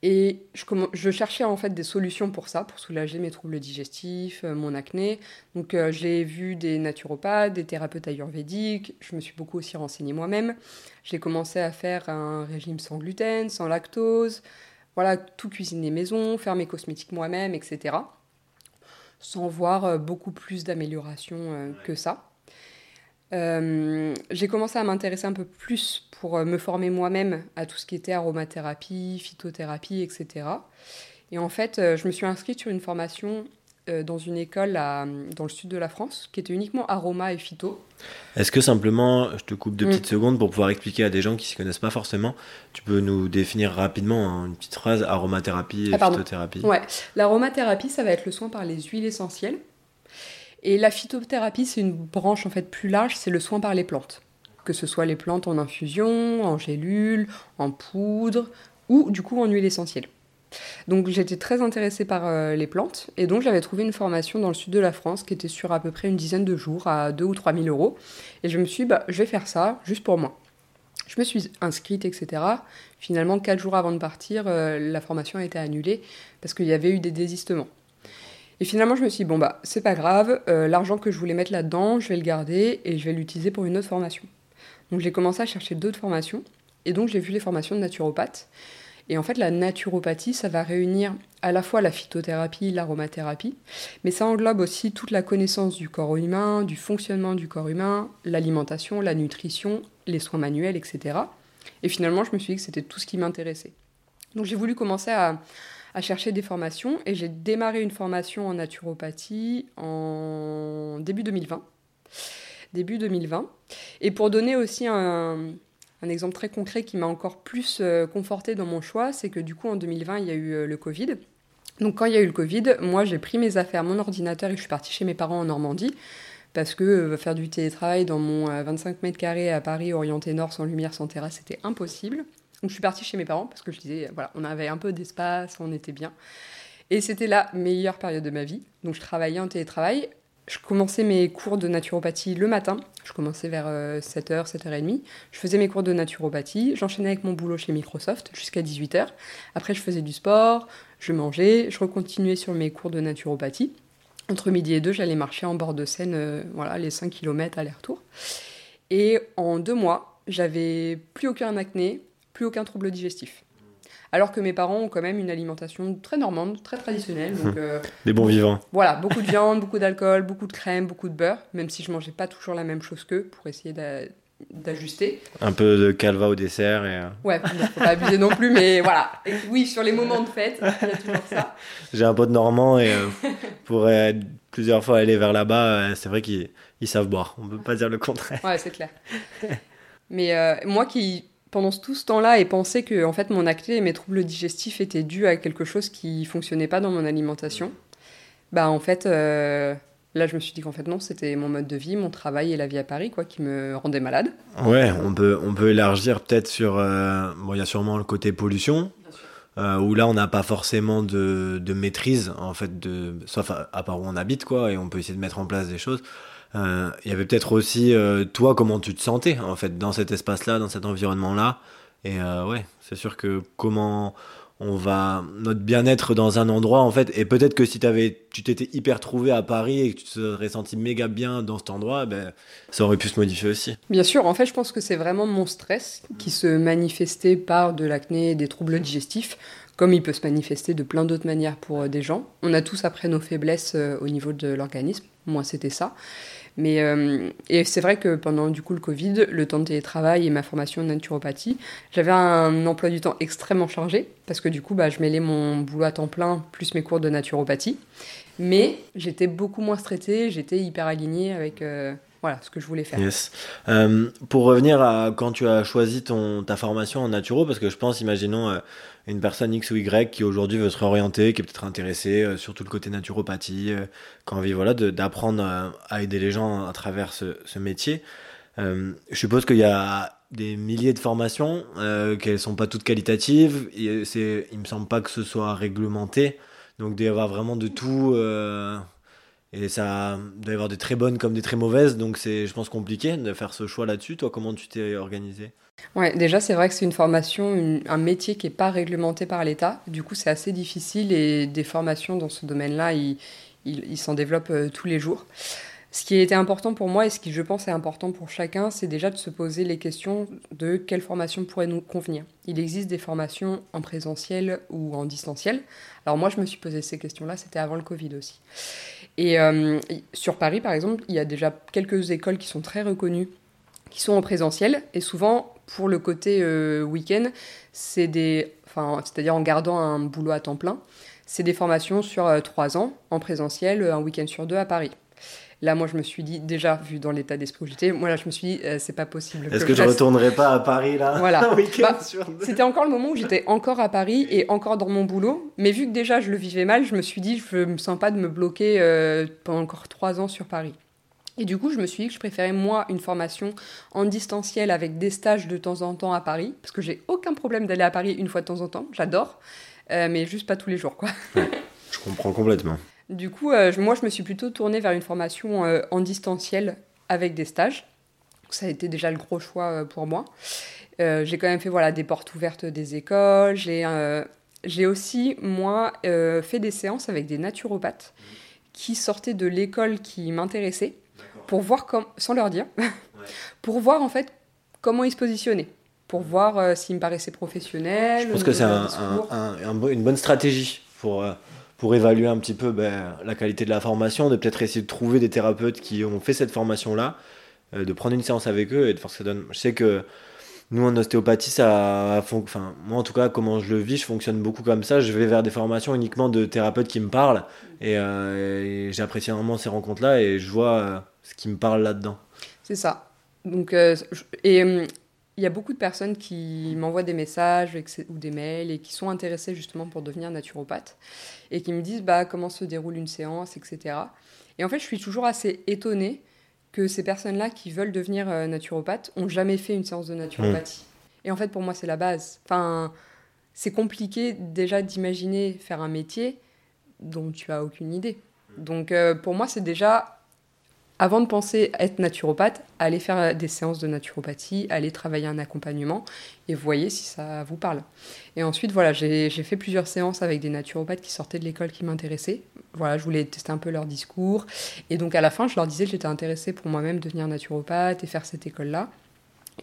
Et je, cherchais en fait des solutions pour ça, pour soulager mes troubles digestifs, euh, mon acné. Donc euh, j'ai vu des naturopathes, des thérapeutes ayurvédiques, je me suis beaucoup aussi renseignée moi-même. J'ai commencé à faire un régime sans gluten, sans lactose, voilà, tout cuisiner maison, faire mes cosmétiques moi-même, etc. Sans voir euh, beaucoup plus d'amélioration que ça. Euh, j'ai commencé à m'intéresser un peu plus pour euh, me former moi-même à tout ce qui était aromathérapie, phytothérapie, etc. Et en fait, euh, je me suis inscrite sur une formation dans une école dans le sud de la France qui était uniquement aroma et phyto. Est-ce que simplement, je te coupe deux petites mm. secondes pour pouvoir expliquer à des gens qui ne s'y connaissent pas forcément, tu peux nous définir rapidement une petite phrase aromathérapie et ah, phytothérapie? Ouais, l'aromathérapie, ça va être le soin par les huiles essentielles. Et la phytothérapie, c'est une branche en fait plus large, c'est le soin par les plantes. Que ce soit les plantes en infusion, en gélule, en poudre ou du coup en huile essentielle. Donc j'étais très intéressée par euh, les plantes et donc j'avais trouvé une formation dans le sud de la France qui était sur à peu près une dizaine de jours à 2 ou 3 000 euros. Et je me suis dit, bah, je vais faire ça juste pour moi. Je me suis inscrite, etc. Finalement, 4 jours avant de partir, euh, la formation a été annulée parce qu'il y avait eu des désistements. Et finalement, je me suis dit, bon, bah, c'est pas grave, euh, l'argent que je voulais mettre là-dedans, je vais le garder et je vais l'utiliser pour une autre formation. Donc j'ai commencé à chercher d'autres formations, et donc j'ai vu les formations de naturopathe. Et en fait, la naturopathie, ça va réunir à la fois la phytothérapie, l'aromathérapie, mais ça englobe aussi toute la connaissance du corps humain, du fonctionnement du corps humain, l'alimentation, la nutrition, les soins manuels, etc. Et finalement, je me suis dit que c'était tout ce qui m'intéressait. Donc j'ai voulu commencer à, à chercher des formations et j'ai démarré une formation en naturopathie en début 2020. Début 2020. Et pour donner aussi un, exemple très concret qui m'a encore plus euh, conforté dans mon choix, c'est que du coup en 2020 il y a eu euh, le Covid. Donc quand il y a eu le Covid, moi j'ai pris mes affaires, mon ordinateur et je suis partie chez mes parents en Normandie parce que euh, faire du télétravail dans mon 25 mètres carrés à Paris orienté nord sans lumière, sans terrasse, c'était impossible. Donc je suis partie chez mes parents parce que je disais, voilà, on avait un peu d'espace, on était bien. Et c'était la meilleure période de ma vie. Donc je travaillais en télétravail. Je commençais mes cours de naturopathie le matin. Je commençais vers 7h, euh, 7h30. Je faisais mes cours de naturopathie. J'enchaînais avec mon boulot chez Microsoft jusqu'à 18h. Après, je faisais du sport, je mangeais, je recontinuais sur mes cours de naturopathie. Entre midi et deux, j'allais marcher en bord de Seine, euh, voilà, les 5 km aller-retour. Et en deux mois, j'avais plus aucun acné, plus aucun trouble digestif. Alors que mes parents ont quand même une alimentation très normande, très traditionnelle. Donc, euh, Des bons vivants. Voilà, beaucoup de viande, beaucoup d'alcool, beaucoup de crème, beaucoup de beurre, même si je mangeais pas toujours la même chose qu'eux pour essayer d'ajuster. Un peu de calva au dessert. Et... Ouais, faut pas abuser non plus, mais voilà. oui, sur les moments de fête, il y a toujours ça. J'ai un pote normand et pour plusieurs fois aller vers là-bas, c'est vrai qu'ils savent boire. On peut pas dire le contraire. Ouais, c'est clair. mais moi qui pendant tout ce temps-là et penser que en fait mon acné et mes troubles digestifs étaient dus à quelque chose qui fonctionnait pas dans mon alimentation, bah en fait euh, là je me suis dit qu'en fait non c'était mon mode de vie, mon travail et la vie à Paris quoi qui me rendaient malade. Ouais, on peut on peut élargir peut-être sur euh, bon il y a sûrement le côté pollution. Euh, où là on n'a pas forcément de, de, maîtrise en fait de sauf à, à, part où on habite quoi et on peut essayer de mettre en place des choses il y avait peut-être aussi euh, toi comment tu te sentais en fait dans cet espace-là, dans cet environnement-là. Et euh, ouais, c'est sûr que comment on va notre bien-être dans un endroit en fait et peut-être que si avais, tu t'étais hyper trouvé à Paris et que tu te serais senti méga bien dans cet endroit ben ça aurait pu se modifier aussi. Bien sûr en fait je pense que c'est vraiment mon stress qui se manifestait par de l'acné et des troubles digestifs comme il peut se manifester de plein d'autres manières pour des gens. On a tous après nos faiblesses au niveau de l'organisme. Moi c'était ça mais euh, et c'est vrai que pendant du coup le Covid, le temps de télétravail et ma formation en naturopathie, j'avais un emploi du temps extrêmement chargé parce que du coup bah, je mêlais mon boulot à temps plein plus mes cours de naturopathie. Mais j'étais beaucoup moins stressée, j'étais hyper alignée avec euh, voilà ce que je voulais faire. Yes. Euh, pour revenir à quand tu as choisi ton, ta formation en naturo, parce que je pense, imaginons une personne X ou Y qui aujourd'hui veut se réorienter, qui est peut-être intéressée euh, sur tout le côté naturopathie, euh, qui a envie voilà, d'apprendre à, aider les gens à travers ce, métier. Euh, je suppose qu'il y a des milliers de formations, euh, qu'elles sont pas toutes qualitatives. Il me semble pas que ce soit réglementé. Donc, il doit y avoir vraiment de tout. Et ça doit y avoir des très bonnes comme des très mauvaises. Donc, c'est, je pense, compliqué de faire ce choix là-dessus. Toi, comment tu t'es organisé? Ouais, déjà, c'est vrai que c'est une formation, un métier qui n'est pas réglementé par l'État. Du coup, c'est assez difficile et des formations dans ce domaine-là, ils il, s'en développent euh, tous les jours. Ce qui été important pour moi et ce qui, je pense, est important pour chacun, c'est déjà de se poser les questions de quelle formation pourrait nous convenir. Il existe des formations en présentiel ou en distanciel. Alors moi, je me suis posé ces questions-là, c'était avant le Covid aussi. Et euh, sur Paris, par exemple, il y a déjà quelques écoles qui sont très reconnues qui sont en présentiel. Et souvent, pour le côté euh, week-end, c'est des, enfin, c'est-à-dire en gardant un boulot à temps plein, c'est des formations sur euh, trois ans en présentiel, un week-end sur deux à Paris. Là, moi, je me suis dit, déjà, vu dans l'état d'esprit où j'étais, moi, là, je me suis dit, euh, c'est pas possible. Est-ce que, je, ne retournerai pas à Paris, là Voilà. Bah, c'était encore le moment où j'étais encore à Paris et encore dans mon boulot. Mais vu que déjà, je le vivais mal, je me suis dit, je me sens pas de me bloquer pendant encore trois ans sur Paris. Et du coup, je me suis dit que je préférais, moi, une formation en distanciel avec des stages de temps en temps à Paris, parce que j'ai aucun problème d'aller à Paris une fois de temps en temps, j'adore, euh, mais juste pas tous les jours, quoi. je comprends complètement. Du coup, euh, moi, je me suis plutôt tournée vers une formation euh, en distanciel avec des stages. Ça a été déjà le gros choix pour moi. j'ai quand même fait voilà, des portes ouvertes des écoles. J'ai aussi, moi, fait des séances avec des naturopathes qui sortaient de l'école qui m'intéressait pour voir, comme, sans leur dire, pour voir en fait comment ils se positionnaient, pour voir euh, s'ils me paraissaient professionnels. Je pense que c'est un, une bonne stratégie pour, euh, pour évaluer un petit peu ben, la qualité de la formation, de peut-être essayer de trouver des thérapeutes qui ont fait cette formation-là, euh, de prendre une séance avec eux et de voir ce que ça donne. Je sais que nous, en ostéopathie, ça, enfin, moi en tout cas, comment je le vis, je fonctionne beaucoup comme ça. Je vais vers des formations uniquement de thérapeutes qui me parlent et, et j'apprécie vraiment ces rencontres-là et je vois ce qui me parle là-dedans. C'est ça. Donc, euh, et hum, il y a beaucoup de personnes qui m'envoient des messages ou des mails et qui sont intéressées justement pour devenir naturopathe et qui me disent bah, comment se déroule une séance, etc. Et en fait, je suis toujours assez étonnée que ces personnes-là qui veulent devenir euh, naturopathe ont jamais fait une séance de naturopathie. Mmh. Et en fait, pour moi, c'est la base. Enfin, c'est compliqué déjà d'imaginer faire un métier dont tu as aucune idée. Donc, euh, pour moi, c'est déjà avant de penser être naturopathe, allez faire des séances de naturopathie, allez travailler un accompagnement et voyez si ça vous parle. Et ensuite, voilà, j'ai fait plusieurs séances avec des naturopathes qui sortaient de l'école qui m'intéressaient. Voilà, je voulais tester un peu leur discours. Et donc à la fin, je leur disais que j'étais intéressée pour moi-même devenir naturopathe et faire cette école-là.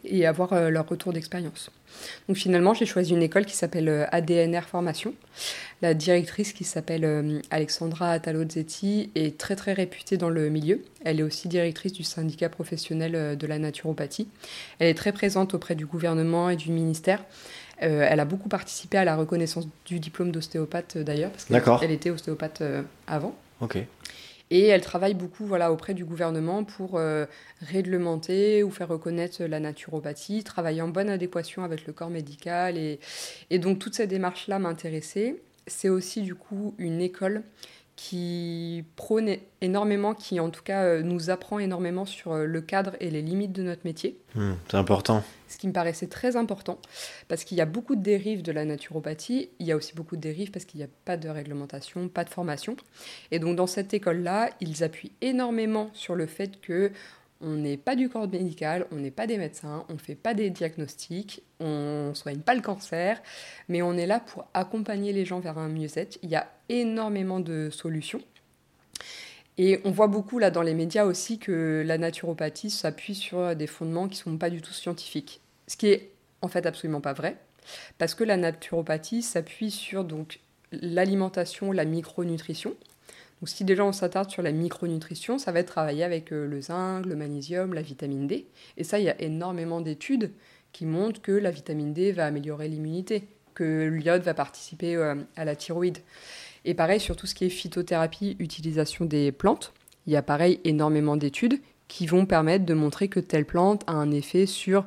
Et avoir euh, leur retour d'expérience. Donc finalement, j'ai choisi une école qui s'appelle euh, ADNR Formation. La directrice qui s'appelle euh, Alexandra Atalozzetti est très très réputée dans le milieu. Elle est aussi directrice du syndicat professionnel de la naturopathie. Elle est très présente auprès du gouvernement et du ministère. elle a beaucoup participé à la reconnaissance du diplôme d'ostéopathe d'ailleurs, parce qu'elle était ostéopathe avant. Ok. Et elle travaille beaucoup voilà, auprès du gouvernement pour euh, réglementer ou faire reconnaître la naturopathie, travailler en bonne adéquation avec le corps médical. Et, et donc toute cette démarche-là m'intéressait. C'est aussi du coup une école qui prône énormément, qui en tout cas euh, nous apprend énormément sur euh, le cadre et les limites de notre métier. Hmm, c'est important. Ce qui me paraissait très important, parce qu'il y a beaucoup de dérives de la naturopathie, il y a aussi beaucoup de dérives parce qu'il n'y a pas de réglementation, pas de formation. Et donc dans cette école-là, ils appuient énormément sur le fait que on n'est pas du corps médical, on n'est pas des médecins, on ne fait pas des diagnostics, on ne soigne pas le cancer, mais on est là pour accompagner les gens vers un mieux-être. Il y a énormément de solutions. Et on voit beaucoup là dans les médias aussi que la naturopathie s'appuie sur des fondements qui ne sont pas du tout scientifiques. Ce qui est en fait absolument pas vrai, parce que la naturopathie s'appuie sur donc l'alimentation, la micronutrition, donc si déjà on s'attarde sur la micronutrition, ça va être travailler avec euh, le zinc, le magnésium, la vitamine D. Et ça, il y a énormément d'études qui montrent que la vitamine D va améliorer l'immunité, que l'iode va participer euh, à la thyroïde. Et pareil sur tout ce qui est phytothérapie, utilisation des plantes, il y a pareil énormément d'études qui vont permettre de montrer que telle plante a un effet sur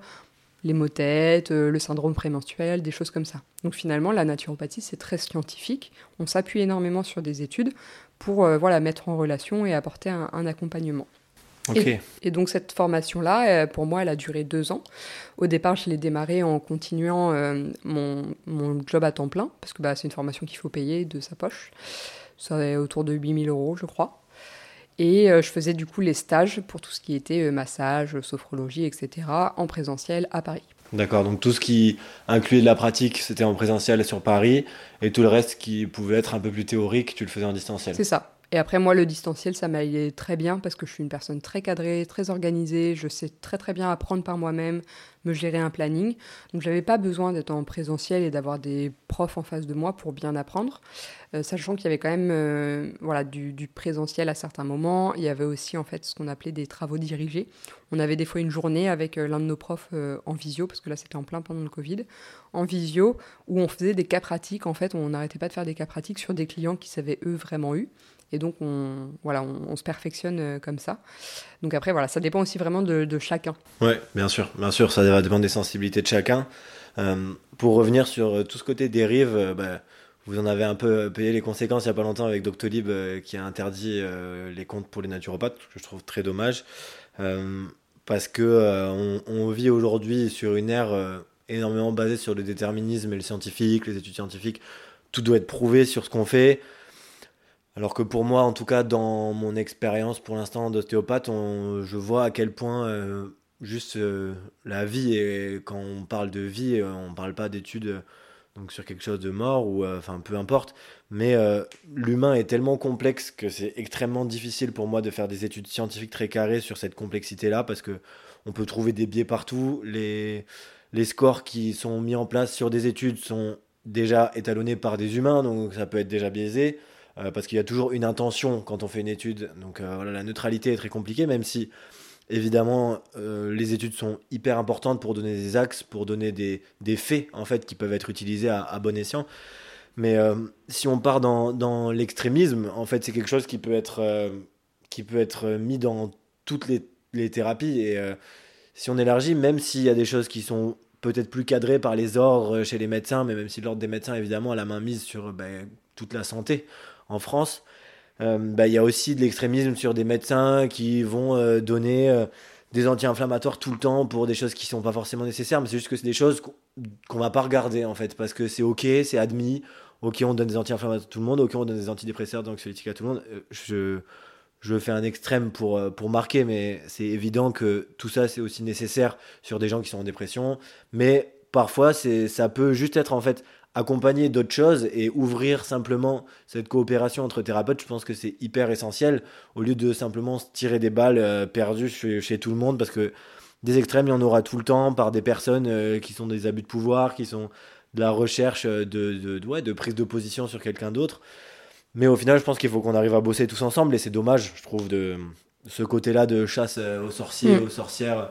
les maux euh, le syndrome prémenstruel, des choses comme ça. Donc finalement, la naturopathie, c'est très scientifique. On s'appuie énormément sur des études pour euh, voilà, mettre en relation et apporter un, accompagnement. Et, donc cette formation-là, euh, pour moi, elle a duré deux ans. Au départ, je l'ai démarrée en continuant euh, mon, mon, job à temps plein, parce que bah, c'est une formation qu'il faut payer de sa poche. Ça est autour de 8000 euros, je crois. Et je faisais du coup les stages pour tout ce qui était massage, sophrologie, etc., en présentiel à Paris. D'accord, donc tout ce qui incluait de la pratique, c'était en présentiel sur Paris, et tout le reste qui pouvait être un peu plus théorique, tu le faisais en distanciel. C'est ça. Et après, moi, le distanciel, ça m'allait très bien parce que je suis une personne très cadrée, très organisée. Je sais très, très bien apprendre par moi-même, me gérer un planning. Donc, j'avais pas besoin d'être en présentiel et d'avoir des profs en face de moi pour bien apprendre. Euh, sachant qu'il y avait quand même euh, voilà, du, présentiel à certains moments. Il y avait aussi, en fait, ce qu'on appelait des travaux dirigés. On avait des fois une journée avec euh, l'un de nos profs en visio, parce que là, c'était en plein pendant le Covid, en visio, où on faisait des cas pratiques. En fait, on n'arrêtait pas de faire des cas pratiques sur des clients qui savaient, eux, vraiment eu. Et donc, on, voilà, on, se perfectionne euh, comme ça. Donc après, voilà, ça dépend aussi vraiment de, chacun. Oui, bien sûr, bien sûr, ça va dépendre des sensibilités de chacun. Euh, pour revenir sur euh, tout ce côté dérive, bah, vous en avez un peu payé les conséquences il n'y a pas longtemps avec Doctolib qui a interdit les comptes pour les naturopathes, que je trouve très dommage. parce que on, vit aujourd'hui sur une ère énormément basée sur le déterminisme et le scientifique, les études scientifiques. Tout doit être prouvé sur ce qu'on fait. Alors que pour moi, en tout cas, dans mon expérience pour l'instant d'ostéopathe, je vois à quel point euh, juste euh, la vie, et quand on parle de vie, euh, on ne parle pas d'études donc sur quelque chose de mort, ou enfin peu importe, mais l'humain est tellement complexe que c'est extrêmement difficile pour moi de faire des études scientifiques très carrées sur cette complexité-là, parce que on peut trouver des biais partout, les, les scores qui sont mis en place sur des études sont déjà étalonnés par des humains, donc ça peut être déjà biaisé. Euh, parce qu'il y a toujours une intention quand on fait une étude. Donc euh, voilà, la neutralité est très compliquée, même si évidemment euh, les études sont hyper importantes pour donner des axes, pour donner des, des faits en fait qui peuvent être utilisés à, bon escient. Mais si on part dans, dans l'extrémisme, en fait, c'est quelque chose qui peut être, qui peut être mis dans toutes les, les thérapies. Et si on élargit, même s'il y a des choses qui sont peut-être plus cadrées par les ordres chez les médecins, mais même si l'ordre des médecins, évidemment, a la main mise sur ben, toute la santé, en France, euh, bah, il y a aussi de l'extrémisme sur des médecins qui vont euh, donner euh, des anti-inflammatoires tout le temps pour des choses qui sont pas forcément nécessaires, mais c'est juste que c'est des choses qu'on va pas regarder en fait, parce que c'est ok, c'est admis, ok on donne des anti-inflammatoires à tout le monde, ok on donne des antidépresseurs, anxiolytiques à tout le monde. Je, fais un extrême pour, marquer, mais c'est évident que tout ça c'est aussi nécessaire sur des gens qui sont en dépression, mais parfois ça peut juste être en fait accompagner d'autres choses et ouvrir simplement cette coopération entre thérapeutes, je pense que c'est hyper essentiel au lieu de simplement se tirer des balles euh, perdues chez, tout le monde parce que des extrêmes, il y en aura tout le temps par des personnes euh, qui sont des abus de pouvoir, qui sont de la recherche de, de, de prise de position sur quelqu'un d'autre. Mais au final, je pense qu'il faut qu'on arrive à bosser tous ensemble et c'est dommage, je trouve, de ce côté-là de chasse euh, aux sorciers, mm. aux sorcières.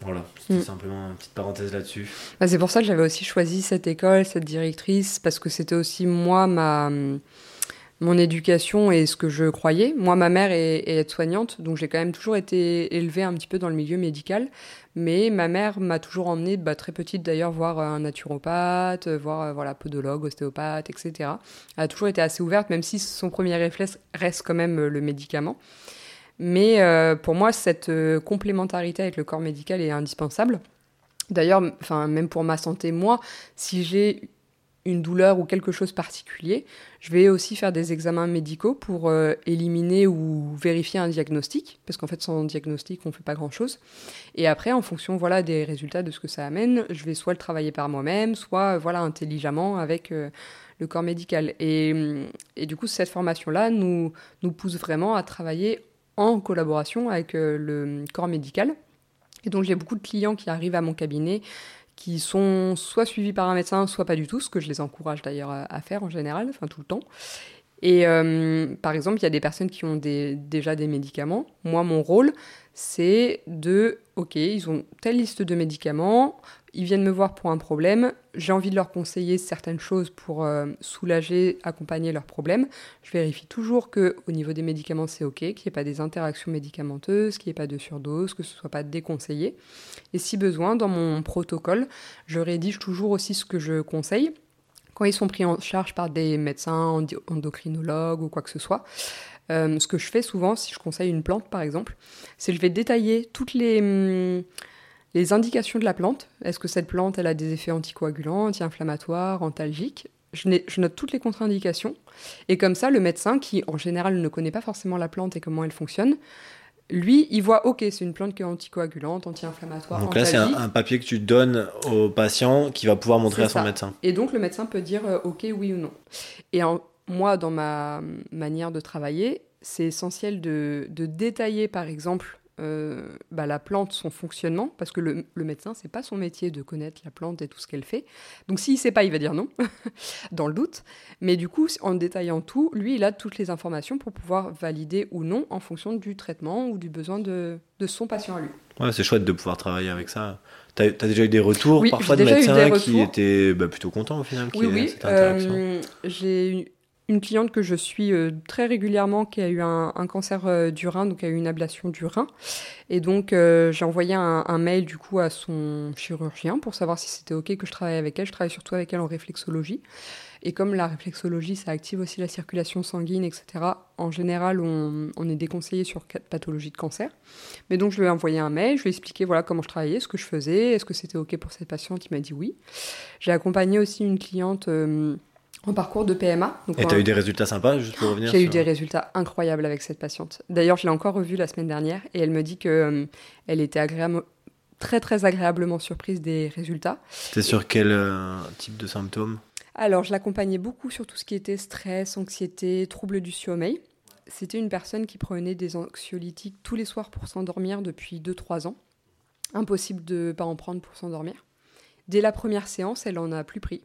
Voilà, c'était mm. simplement une petite parenthèse là-dessus. Bah, c'est pour ça que j'avais aussi choisi cette école, cette directrice, parce que c'était aussi moi, ma, mon éducation et ce que je croyais. Moi, ma mère est, aide-soignante, donc j'ai quand même toujours été élevée un petit peu dans le milieu médical. Mais ma mère m'a toujours emmenée, bah, très petite d'ailleurs, voir un naturopathe, voir euh, voilà, podologue, ostéopathe, etc. Elle a toujours été assez ouverte, même si son premier réflexe reste quand même euh, le médicament. Mais euh, pour moi, cette complémentarité avec le corps médical est indispensable. D'ailleurs, même pour ma santé, moi, si j'ai une douleur ou quelque chose particulier, je vais aussi faire des examens médicaux pour euh, éliminer ou vérifier un diagnostic, parce qu'en fait sans diagnostic on ne fait pas grand-chose. Et après, en fonction voilà des résultats de ce que ça amène, je vais soit le travailler par moi-même, soit voilà intelligemment avec euh, le corps médical. Et, et, du coup, cette formation-là nous, nous pousse vraiment à travailler en collaboration avec euh, le corps médical. Et donc j'ai beaucoup de clients qui arrivent à mon cabinet qui sont soit suivis par un médecin, soit pas du tout, ce que je les encourage d'ailleurs à, faire en général, enfin tout le temps. Et euh, par exemple, il y a des personnes qui ont déjà des médicaments. Moi, mon rôle, c'est de, ok, ils ont telle liste de médicaments, ils viennent me voir pour un problème, j'ai envie de leur conseiller certaines choses pour euh, soulager, accompagner leurs problèmes. Je vérifie toujours que au niveau des médicaments c'est ok, qu'il n'y ait pas des interactions médicamenteuses, qu'il n'y ait pas de surdose, que ce soit pas déconseillé. Et si besoin, dans mon protocole, je rédige toujours aussi ce que je conseille quand ils sont pris en charge par des médecins, endocrinologues ou quoi que ce soit. Euh, ce que je fais souvent, si je conseille une plante par exemple, c'est je vais détailler toutes les, hum, les indications de la plante. Est-ce que cette plante elle a des effets anticoagulants, anti-inflammatoires, antalgiques? Je, je, note toutes les contre-indications. Et comme ça, le médecin, qui en général ne connaît pas forcément la plante et comment elle fonctionne, lui, il voit, ok, c'est une plante qui est anticoagulante, anti-inflammatoire. Donc là, c'est un, papier que tu donnes au patient qui va pouvoir montrer à son médecin. Et donc, le médecin peut dire, euh, ok, oui ou non. Et moi, dans ma manière de travailler, c'est essentiel de, de, détailler, par exemple, euh, bah, la plante, son fonctionnement, parce que le, le médecin, c'est pas son métier de connaître la plante et tout ce qu'elle fait. Donc s'il sait pas, il va dire non, dans le doute. Mais du coup, en détaillant tout, lui, il a toutes les informations pour pouvoir valider ou non en fonction du traitement ou du besoin de, de son patient à lui. Ouais, c'est chouette de pouvoir travailler avec ça. Tu as, déjà eu des retours parfois de médecins qui étaient bah, plutôt contents au final Oui, oui. Euh, j'ai eu une cliente que je suis euh, très régulièrement qui a eu un, cancer euh, du rein, donc a eu une ablation du rein. Et donc euh, j'ai envoyé un, mail du coup à son chirurgien pour savoir si c'était ok que je travaille avec elle. Je travaille surtout avec elle en réflexologie. Et comme la réflexologie, ça active aussi la circulation sanguine, etc., en général, on, est déconseillé sur pathologie de cancer. Mais donc, je lui ai envoyé un mail, je lui ai expliqué voilà, comment je travaillais, ce que je faisais, est-ce que c'était OK pour cette patiente? Il m'a dit oui. J'ai accompagné aussi une cliente en parcours de PMA. Donc Et tu as eu des résultats sympas, juste pour revenir J'ai eu des résultats incroyables avec cette patiente. D'ailleurs, je l'ai encore revue la semaine dernière et elle me dit que euh, elle était agréable, très très agréablement surprise des résultats. C'était sur quel euh, type de symptômes? Alors, je l'accompagnais beaucoup sur tout ce qui était stress, anxiété, troubles du sommeil. C'était une personne qui prenait des anxiolytiques tous les soirs pour s'endormir depuis 2-3 ans. Impossible de ne pas en prendre pour s'endormir. Dès la première séance, elle en a plus pris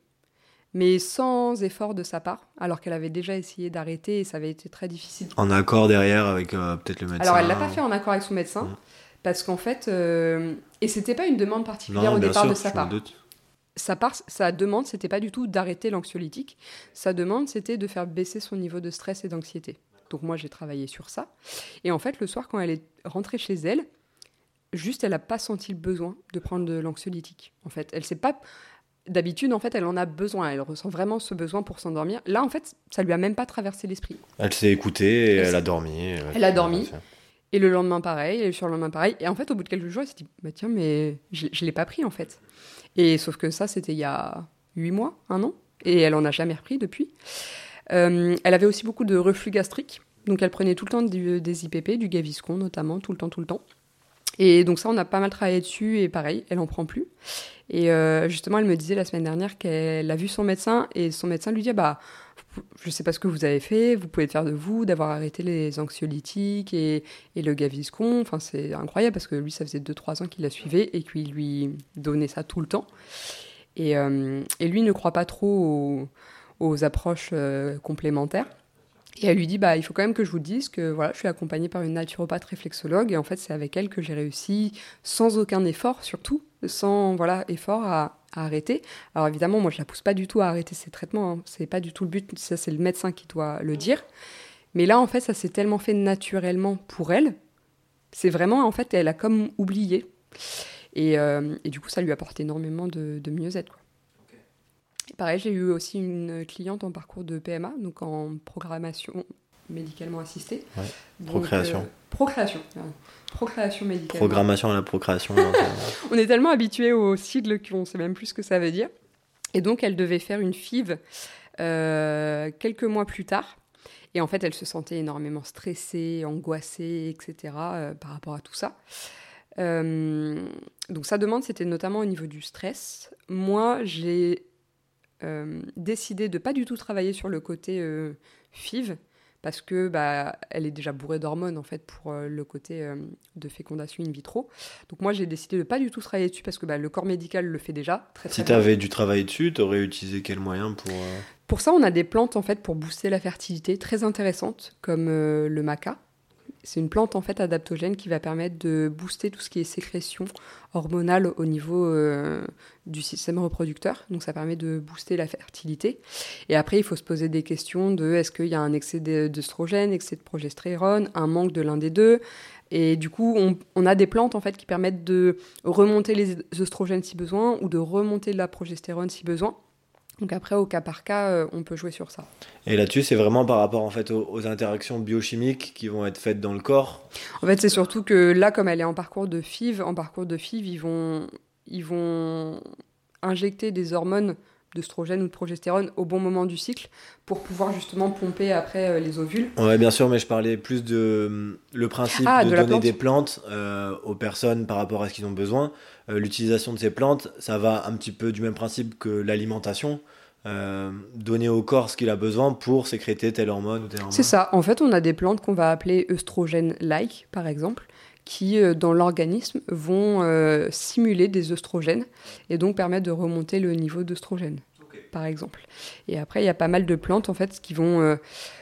mais sans effort de sa part, alors qu'elle avait déjà essayé d'arrêter et ça avait été très difficile. En accord derrière avec euh, peut-être le médecin Alors elle l'a pas fait en accord avec son médecin, mmh. parce qu'en fait, euh, et c'était pas une demande particulière au départ de sa part. Sa, part. sa demande, c'était pas du tout d'arrêter l'anxiolytique. Sa demande, c'était de faire baisser son niveau de stress et d'anxiété. Donc moi, j'ai travaillé sur ça. Et en fait, le soir, quand elle est rentrée chez elle, juste, elle n'a pas senti le besoin de prendre de l'anxiolytique. En fait, elle s'est pas D'habitude, en fait, elle en a besoin. Elle ressent vraiment ce besoin pour s'endormir. Là, en fait, ça lui a même pas traversé l'esprit. Elle s'est écoutée et elle, a dormi. Elle, a dormi. Et le lendemain, pareil. Et le surlendemain, pareil. Et en fait, au bout de quelques jours, elle s'est dit bah, tiens, mais je, ne l'ai pas pris, en fait. Et sauf que ça, c'était il y a huit mois, un an. Et elle en a jamais repris depuis. Euh, elle avait aussi beaucoup de reflux gastrique. Donc, elle prenait tout le temps des IPP, du Gaviscon notamment, tout le temps, tout le temps. Et donc ça, on a pas mal travaillé dessus et pareil, elle en prend plus. Et euh, justement, elle me disait la semaine dernière qu'elle a vu son médecin et son médecin lui dit bah vous je sais pas ce que vous avez fait, vous pouvez faire de vous, d'avoir arrêté les anxiolytiques et, le gaviscon. Enfin, c'est incroyable parce que lui, ça faisait 2-3 ans qu'il la suivait et qu'il lui donnait ça tout le temps. Et, euh, lui ne croit pas trop aux, aux approches euh, complémentaires. Et elle lui dit bah il faut quand même que je vous dise que voilà je suis accompagnée par une naturopathe réflexologue et en fait c'est avec elle que j'ai réussi sans aucun effort surtout sans voilà effort à, arrêter. Alors évidemment moi je la pousse pas du tout à arrêter ses traitements, hein. c'est pas du tout le but, ça c'est le médecin qui doit le dire. Mais là en fait ça s'est tellement fait naturellement pour elle, c'est vraiment en fait elle a comme oublié et, euh, du coup ça lui apporte énormément de, de mieux-être. Pareil, j'ai eu aussi une cliente en parcours de PMA, donc en programmation médicalement assistée. Ouais. procréation. Euh, procréation. Procréation médicale. Programmation à la procréation. on est tellement habitué au sigle qu'on ne sait même plus ce que ça veut dire. Et donc, elle devait faire une FIV euh, quelques mois plus tard. Et en fait, elle se sentait énormément stressée, angoissée, etc. Euh, par rapport à tout ça. Donc sa demande, c'était notamment au niveau du stress. Moi, j'ai décidé de pas du tout travailler sur le côté euh, FIV parce que bah, elle est déjà bourrée d'hormones en fait pour euh, le côté euh, de fécondation in vitro. Donc moi j'ai décidé de pas du tout travailler dessus parce que bah, le corps médical le fait déjà. Très, très si tu avais du travail dessus, tu aurais utilisé quel moyen pour euh... Pour ça, on a des plantes en fait pour booster la fertilité très intéressantes comme euh, le maca. C'est une plante en fait adaptogène qui va permettre de booster tout ce qui est sécrétion hormonale au niveau euh, du système reproducteur. Donc ça permet de booster la fertilité. Et après, il faut se poser des questions de est-ce qu'il y a un excès d'œstrogène, excès de progestérone, un manque de l'un des deux? Et du coup, on, a des plantes en fait qui permettent de remonter les œstrogènes si besoin ou de remonter la progestérone si besoin. Donc après, au cas par cas, euh, on peut jouer sur ça. Et là-dessus, c'est vraiment par rapport en fait aux, aux, interactions biochimiques qui vont être faites dans le corps. En fait, c'est surtout que là, comme elle est en parcours de FIV, en parcours de FIV, ils vont, ils vont injecter des hormones d'œstrogène ou de progestérone au bon moment du cycle pour pouvoir justement pomper après euh, les ovules. Ouais, bien sûr, mais je parlais plus de euh, le principe ah, de, de donner plante. des plantes euh, aux personnes par rapport à ce qu'ils ont besoin. L'utilisation de ces plantes, ça va un petit peu du même principe que l'alimentation. Euh, donner au corps ce qu'il a besoin pour sécréter telle hormone ou telle hormone. C'est ça. En fait, on a des plantes qu'on va appeler œstrogènes-like, par exemple, qui, euh, dans l'organisme, vont euh, simuler des œstrogènes et donc permettre de remonter le niveau d'œstrogène, okay. par exemple. Et après, il y a pas mal de plantes, en fait, qui vont euh,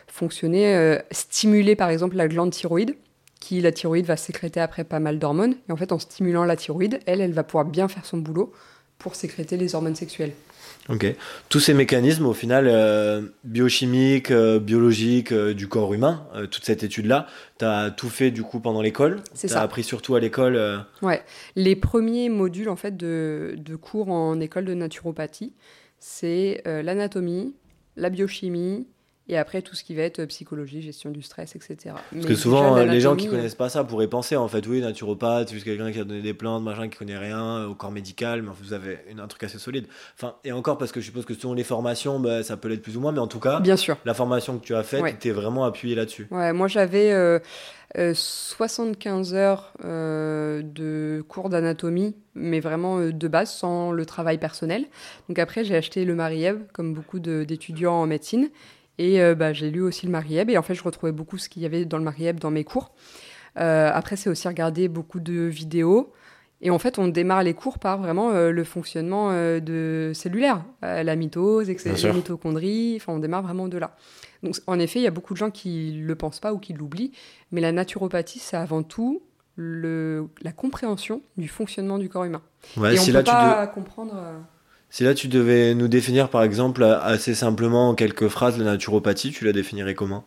fonctionner, euh, stimuler, par exemple, la glande thyroïde, qui, la thyroïde, va sécréter après pas mal d'hormones. Et en fait, en stimulant la thyroïde, elle, elle va pouvoir bien faire son boulot pour sécréter les hormones sexuelles. Ok. Tous ces mécanismes, au final, euh, biochimiques, euh, biologiques euh, du corps humain, toute cette étude-là, tu as tout fait du coup pendant l'école C'est ça. appris surtout à l'école Ouais. Les premiers modules en fait de, de cours en école de naturopathie, c'est l'anatomie, la biochimie, et après tout ce qui va être psychologie, gestion du stress, etc. Parce Mais que souvent, les gens qui connaissent pas ça pourraient penser en fait, oui, naturopathe, c'est juste quelqu'un qui a donné des plantes, machin, qui connaît rien au corps médical, mais vous avez un truc assez solide. Enfin, et encore parce que je suppose que selon les formations, bah, ça peut l'être plus ou moins, mais en tout cas, bien sûr, la formation que tu as faite, ouais. tu es vraiment appuyé là-dessus. Ouais, moi j'avais euh, euh, 75 heures euh, de cours d'anatomie, mais vraiment euh, de base, sans le travail personnel. Donc après, j'ai acheté le Marieb, comme beaucoup d'étudiants en médecine. Et euh, bah, j'ai lu aussi le Marieb et en fait je retrouvais beaucoup ce qu'il y avait dans le Marieb dans mes cours. Euh, après c'est aussi regarder beaucoup de vidéos. Et en fait, on démarre les cours par vraiment euh, le fonctionnement de cellulaire, la mitose, etc., la mitochondrie. Enfin, on démarre vraiment de là. Donc, en effet, il y a beaucoup de gens qui le pensent pas ou qui l'oublient, mais la naturopathie, c'est avant tout le, la compréhension du fonctionnement du corps humain. Ouais, Et on peut là pas tu de... comprendre. Si là tu devais nous définir par exemple assez simplement en quelques phrases la naturopathie, tu la définirais comment?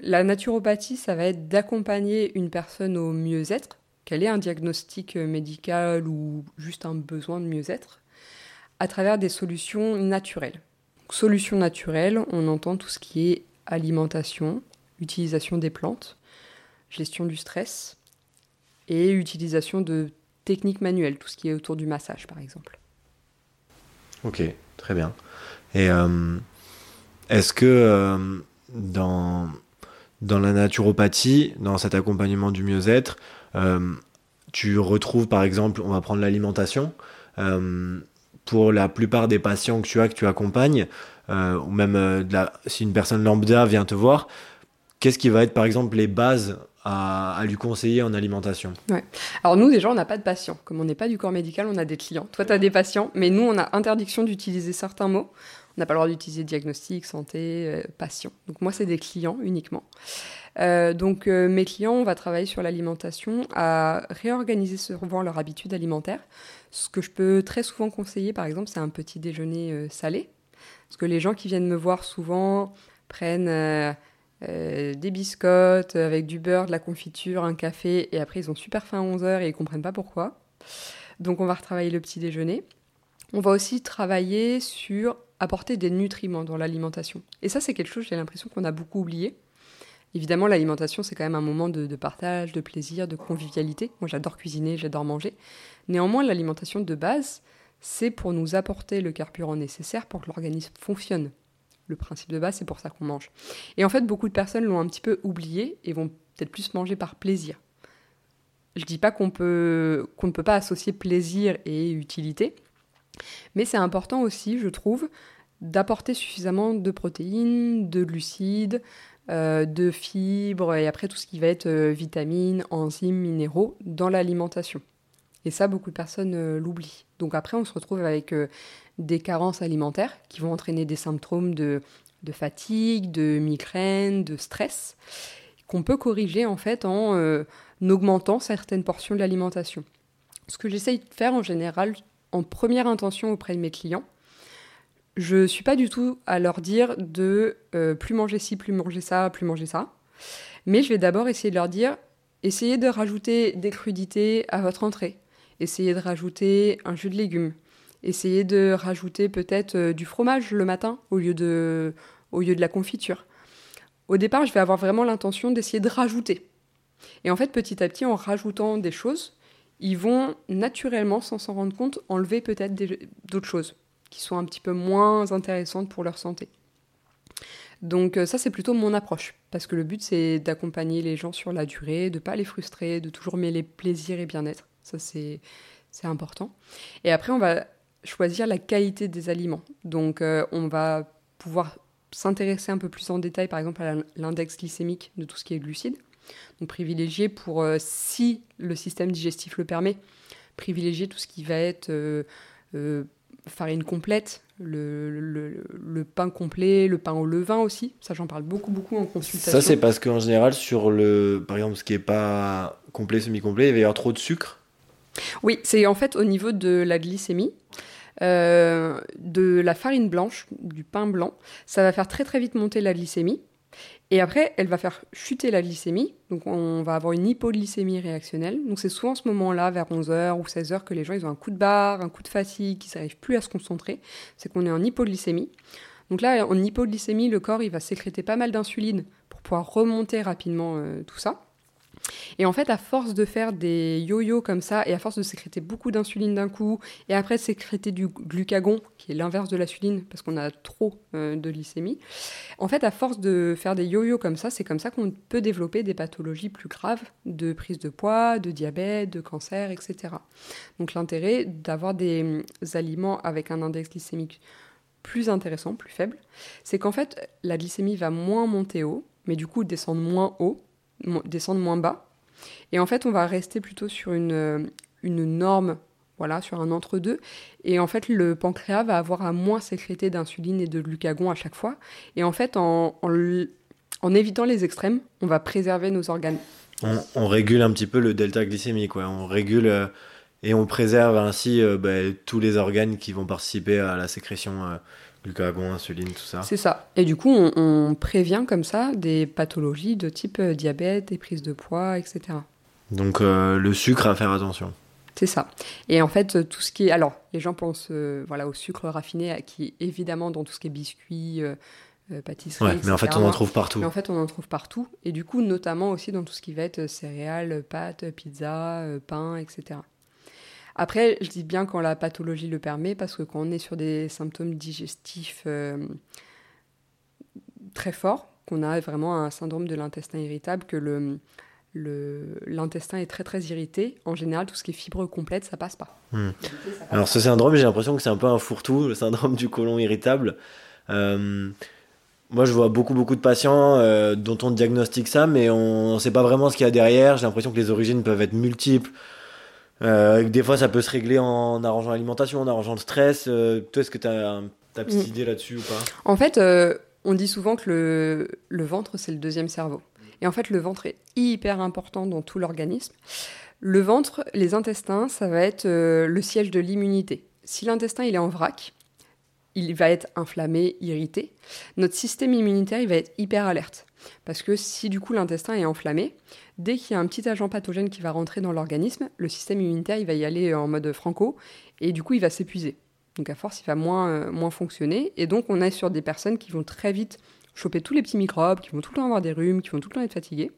La naturopathie, ça va être d'accompagner une personne au mieux-être, qu'elle ait un diagnostic médical ou juste un besoin de mieux-être, à travers des solutions naturelles. Solutions naturelles, on entend tout ce qui est alimentation, utilisation des plantes, gestion du stress et utilisation de techniques manuelles, tout ce qui est autour du massage par exemple. Ok, très bien. Et euh, est-ce que euh, dans, dans la naturopathie, dans cet accompagnement du mieux-être, euh, tu retrouves par exemple, on va prendre l'alimentation, pour la plupart des patients que tu as, que tu accompagnes, ou même si une personne lambda vient te voir, qu'est-ce qui va être par exemple les bases à, lui conseiller en alimentation. Alors nous déjà on n'a pas de patients, comme on n'est pas du corps médical, on a des clients. Toi tu as des patients, mais nous on a interdiction d'utiliser certains mots. On n'a pas le droit d'utiliser diagnostic, santé, euh, patient. Donc moi c'est des clients uniquement. Euh, donc euh, mes clients, on va travailler sur l'alimentation, à réorganiser souvent leur habitude alimentaire. Ce que je peux très souvent conseiller par exemple c'est un petit déjeuner salé. Parce que les gens qui viennent me voir souvent prennent euh, des biscottes avec du beurre, de la confiture, un café, et après ils ont super faim à 11h et ils comprennent pas pourquoi. Donc on va retravailler le petit déjeuner. On va aussi travailler sur apporter des nutriments dans l'alimentation. Et ça c'est quelque chose, j'ai l'impression qu'on a beaucoup oublié. Évidemment, l'alimentation, c'est quand même un moment de, de, partage, de plaisir, de convivialité. Moi, j'adore cuisiner, j'adore manger. Néanmoins, l'alimentation de base, c'est pour nous apporter le carburant nécessaire pour que l'organisme fonctionne le principe de base, c'est pour ça qu'on mange. Et en fait, beaucoup de personnes l'ont un petit peu oublié et vont peut-être plus manger par plaisir. Je dis pas qu'on peut qu'on ne peut pas associer plaisir et utilité, mais c'est important aussi, je trouve, d'apporter suffisamment de protéines, de glucides, euh, de fibres et après tout ce qui va être euh, vitamines, enzymes, minéraux dans l'alimentation. Et ça, beaucoup de personnes euh, l'oublient. Donc après, on se retrouve avec des carences alimentaires qui vont entraîner des symptômes de, fatigue, de migraine, de stress, qu'on peut corriger en fait en euh, augmentant certaines portions de l'alimentation. Ce que j'essaye de faire en général en première intention auprès de mes clients, je ne suis pas du tout à leur dire de euh, plus manger ci, plus manger ça, plus manger ça. Mais je vais d'abord essayer de leur dire essayez de rajouter des crudités à votre entrée. Essayez de rajouter un jus de légumes essayer de rajouter peut-être euh, du fromage le matin au lieu, de, au lieu de la confiture. Au départ, je vais avoir vraiment l'intention d'essayer de rajouter. Et en fait, petit à petit, en rajoutant des choses, ils vont naturellement, sans s'en rendre compte, enlever peut-être d'autres choses qui sont un petit peu moins intéressantes pour leur santé. Donc euh, ça, c'est plutôt mon approche, parce que le but, c'est d'accompagner les gens sur la durée, de ne pas les frustrer, de toujours mêler plaisir et bien-être. Ça, c'est important. Et après, on va choisir la qualité des aliments. Donc euh, on va pouvoir s'intéresser un peu plus en détail par exemple à l'index glycémique de tout ce qui est glucides. Donc privilégier pour, euh, si le système digestif le permet, privilégier tout ce qui va être euh, farine complète, le, le, pain complet, le pain au levain aussi. Ça, j'en parle beaucoup, beaucoup en consultation. Ça, c'est parce qu'en général, sur le, par exemple, ce qui n'est pas complet, semi-complet, il va y avoir trop de sucre. Oui, c'est en fait au niveau de la glycémie. Euh, de la farine blanche, du pain blanc, ça va faire très très vite monter la glycémie. Et après, elle va faire chuter la glycémie. Donc, on va avoir une hypoglycémie réactionnelle. Donc, c'est souvent ce moment-là, vers 11h ou 16h, que les gens ils ont un coup de barre, un coup de fatigue, qu'ils n'arrivent plus à se concentrer. C'est qu'on est en hypoglycémie. Donc là, en hypoglycémie, le corps il va sécréter pas mal d'insuline pour pouvoir remonter rapidement euh, tout ça. Et en fait, à force de faire des yo-yo comme ça, et à force de sécréter beaucoup d'insuline d'un coup, et après de sécréter du glucagon, qui est l'inverse de l'insuline, parce qu'on a trop euh, de glycémie, en fait, à force de faire des yo-yo comme ça, c'est comme ça qu'on peut développer des pathologies plus graves de prise de poids, de diabète, de cancer, etc. Donc l'intérêt d'avoir des hum, aliments avec un index glycémique plus intéressant, plus faible, c'est qu'en fait, la glycémie va moins monter haut, mais du coup descendre moins haut, descendre moins bas. Et en fait, on va rester plutôt sur une, euh, une norme, voilà, sur un entre-deux. Et en fait, le pancréas va avoir à moins sécréter d'insuline et de glucagon à chaque fois. Et en fait, en, en, évitant les extrêmes, on va préserver nos organes. On, régule un petit peu le delta glycémique. On régule euh, et on préserve ainsi euh, bah, tous les organes qui vont participer à la sécrétion Glucagon, insuline, tout ça. C'est ça. Et du coup, on, prévient comme ça des pathologies de type euh, diabète, des prises de poids, etc. Donc euh, le sucre à faire attention. C'est ça. Et en fait, euh, tout ce qui est... Alors, les gens pensent voilà, au sucre raffiné, qui évidemment dans tout ce qui est biscuits, pâtisseries, ouais, mais en fait, on en trouve partout. Mais en fait, on en trouve partout. Et du coup, notamment aussi dans tout ce qui va être céréales, pâtes, pizza, pain, etc. Après, je dis bien quand la pathologie le permet, parce que quand on est sur des symptômes digestifs euh, très forts, qu'on a vraiment un syndrome de l'intestin irritable, que le, l'intestin est très très irrité, en général, tout ce qui est fibre complète, ça passe pas. Hmm. Alors, ce syndrome, j'ai l'impression que c'est un peu un fourre-tout, le syndrome du côlon irritable. Euh, moi, je vois beaucoup, beaucoup de patients euh, dont on diagnostique ça, mais on ne sait pas vraiment ce qu'il y a derrière. J'ai l'impression que les origines peuvent être multiples. Euh, des fois, ça peut se régler en arrangeant l'alimentation, en arrangeant le stress. toi, est-ce que tu as une petite mm. idée là-dessus ou pas? En fait, on dit souvent que le, le ventre, c'est le deuxième cerveau. Et en fait, le ventre est hyper important dans tout l'organisme. Le ventre, les intestins, ça va être le siège de l'immunité. Si l'intestin il est en vrac, il va être inflammé, irrité. Notre système immunitaire, il va être hyper alerte. Parce que si du coup l'intestin est enflammé, dès qu'il y a un petit agent pathogène qui va rentrer dans l'organisme, le système immunitaire, il va y aller en mode franco, et du coup, il va s'épuiser. Donc à force, il va moins, euh, moins fonctionner. Et donc, on est sur des personnes qui vont très vite choper tous les petits microbes, qui vont tout le temps avoir des rhumes, qui vont tout le temps être fatigués.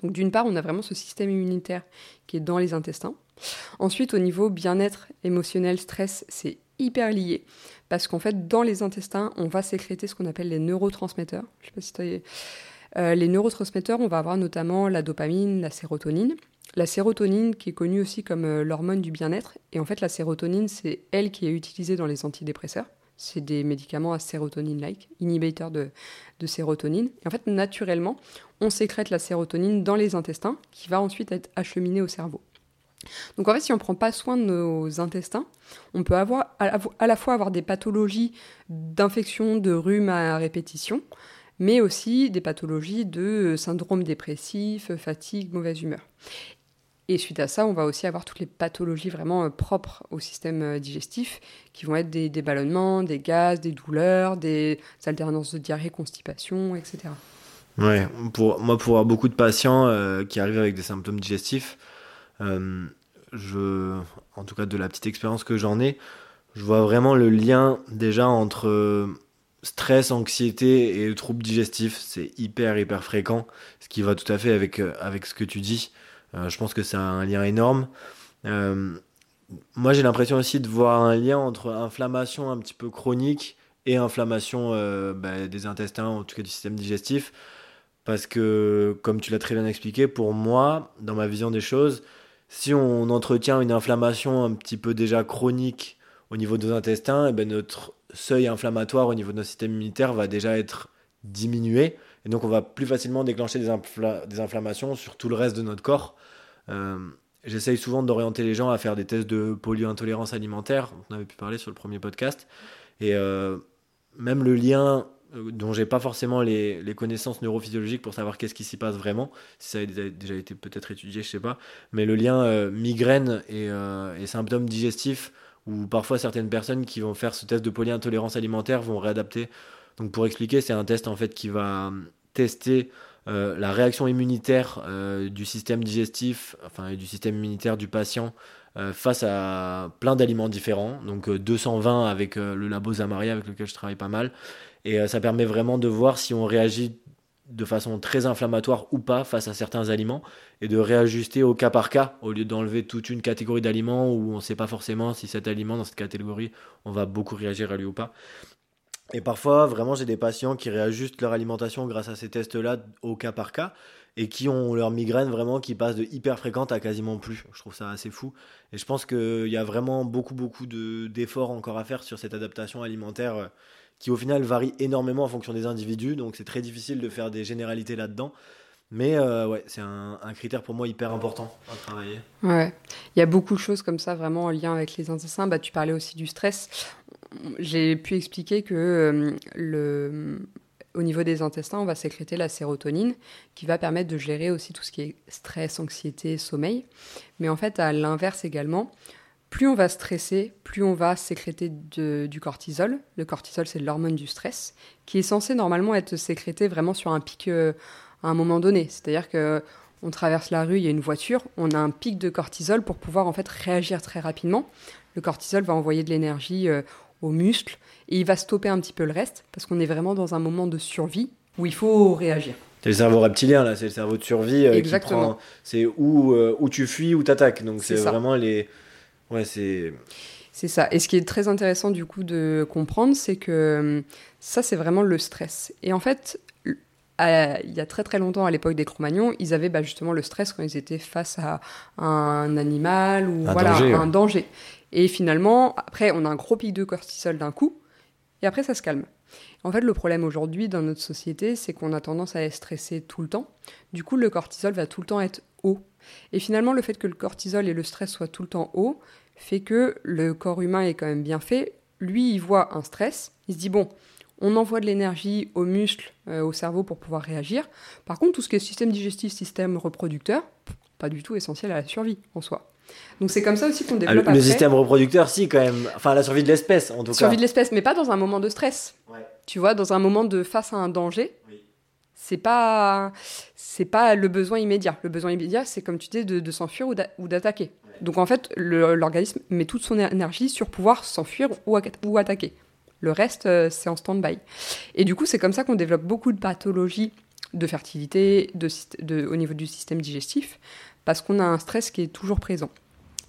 Donc d'une part, on a vraiment ce système immunitaire qui est dans les intestins. Ensuite, au niveau bien-être émotionnel, stress, c'est hyper lié. Parce qu'en fait, dans les intestins, on va sécréter ce qu'on appelle les neurotransmetteurs. Je sais pas si tu euh, les neurotransmetteurs, on va avoir notamment la dopamine, la sérotonine. La sérotonine, qui est connue aussi comme euh, l'hormone du bien-être. Et en fait, la sérotonine, c'est elle qui est utilisée dans les antidépresseurs. C'est des médicaments à sérotonine-like, inhibiteurs de sérotonine. Et en fait, naturellement, on sécrète la sérotonine dans les intestins, qui va ensuite être acheminée au cerveau. Donc en fait, si on ne prend pas soin de nos intestins, on peut avoir à la fois avoir des pathologies d'infection, de rhume à répétition, mais aussi des pathologies de syndrome dépressif, fatigue, mauvaise humeur. Et suite à ça, on va aussi avoir toutes les pathologies vraiment euh, propres au système euh, digestif, qui vont être des, ballonnements, des gaz, des douleurs, des alternances de diarrhée, constipation, etc. Ouais, pour, moi, pour avoir beaucoup de patients euh, qui arrivent avec des symptômes digestifs, en tout cas de la petite expérience que j'en ai, je vois vraiment le lien déjà entre stress, anxiété et troubles digestifs. C'est hyper, hyper fréquent, ce qui va tout à fait avec, avec ce que tu dis. Euh, je pense que c'est un lien énorme. Euh, moi, j'ai l'impression aussi de voir un lien entre inflammation un petit peu chronique et inflammation euh, bah, des intestins, en tout cas du système digestif. Parce que, comme tu l'as très bien expliqué, pour moi, dans ma vision des choses, si on entretient une inflammation un petit peu déjà chronique au niveau de nos intestins, et eh ben notre seuil inflammatoire au niveau de notre système immunitaire va déjà être diminué. Et donc, on va plus facilement déclencher des, inflammations sur tout le reste de notre corps. Euh, j'essaye souvent d'orienter les gens à faire des tests de polyintolérance alimentaire. On avait pu parler sur le premier podcast. Et euh, même le lien dont j'ai pas forcément les, connaissances neurophysiologiques pour savoir qu'est-ce qui s'y passe vraiment, si ça a déjà été peut-être étudié, je sais pas, mais le lien migraine et, et, symptômes digestifs, où parfois certaines personnes qui vont faire ce test de polyintolérance alimentaire vont réadapter donc pour expliquer, c'est un test en fait qui va tester euh, la réaction immunitaire euh, du système digestif, enfin du système immunitaire du patient euh, face à plein d'aliments différents. Donc 220 avec le labo Zamaria avec lequel je travaille pas mal. Et ça permet vraiment de voir si on réagit de façon très inflammatoire ou pas face à certains aliments et de réajuster au cas par cas au lieu d'enlever toute une catégorie d'aliments où on ne sait pas forcément si cet aliment dans cette catégorie on va beaucoup réagir à lui ou pas. Et parfois, vraiment, j'ai des patients qui réajustent leur alimentation grâce à ces tests-là au cas par cas et qui ont leur migraine vraiment qui passe de hyper fréquente à quasiment plus. Je trouve ça assez fou. Et je pense qu'il y a vraiment beaucoup, beaucoup d'efforts encore à faire sur cette adaptation alimentaire euh, qui, au final, varie énormément en fonction des individus. Donc, c'est très difficile de faire des généralités là-dedans. Mais euh, ouais, c'est un, un, critère pour moi hyper important à travailler. Ouais, il y a beaucoup de choses comme ça vraiment en lien avec les intestins. Bah, tu parlais aussi du stress j'ai pu expliquer que euh, le, au niveau des intestins, on va sécréter la sérotonine qui va permettre de gérer aussi tout ce qui est stress, anxiété, sommeil. Mais en fait, à l'inverse également, plus on va stresser, plus on va sécréter du cortisol. Le cortisol, c'est l'hormone du stress, qui est censé normalement être sécrété vraiment sur un pic euh, à un moment donné. C'est-à-dire que on traverse la rue, il y a une voiture, on a un pic de cortisol pour pouvoir en fait réagir très rapidement. Le cortisol va envoyer de l'énergie euh, aux muscles, et il va stopper un petit peu le reste, parce qu'on est vraiment dans un moment de survie où il faut réagir. C'est le cerveau reptilien, là, c'est le cerveau de survie. Euh, Exactement. C'est où, euh, où tu fuis, où tu attaques. Donc c'est vraiment les. Ouais, c'est. C'est ça. Et ce qui est très intéressant du coup de comprendre, c'est que hum, ça, c'est vraiment le stress. Et en fait, il y a très très longtemps, à l'époque des Cro-Magnons, ils avaient bah, justement le stress quand ils étaient face à un animal ou voilà, un danger. Et finalement, après, on a un gros pic de cortisol d'un coup, et après, ça se calme. En fait, le problème aujourd'hui dans notre société, c'est qu'on a tendance à être stressé tout le temps. Du coup, le cortisol va tout le temps être haut. Et finalement, le fait que le cortisol et le stress soient tout le temps haut fait que le corps humain est quand même bien fait. Lui, il voit un stress, il se dit bon, on envoie de l'énergie aux muscles, euh, au cerveau pour pouvoir réagir. Par contre, tout ce qui est système digestif, système reproducteur, pas du tout essentiel à la survie en soi. Donc c'est comme ça aussi qu'on ah, développe. le, système reproducteur, si quand même. Enfin, la survie de l'espèce, en tout cas. Survie de l'espèce, mais pas dans un moment de stress. Tu vois, dans un moment de face à un danger. C'est pas, c'est pas le besoin immédiat. Le besoin immédiat, c'est comme tu dis, de, s'enfuir ou d'attaquer. Donc en fait, l'organisme met toute son énergie sur pouvoir s'enfuir ou, ou attaquer. Le reste, euh, c'est en stand-by. Et du coup, c'est comme ça qu'on développe beaucoup de pathologies de fertilité de, au niveau du système digestif, parce qu'on a un stress qui est toujours présent.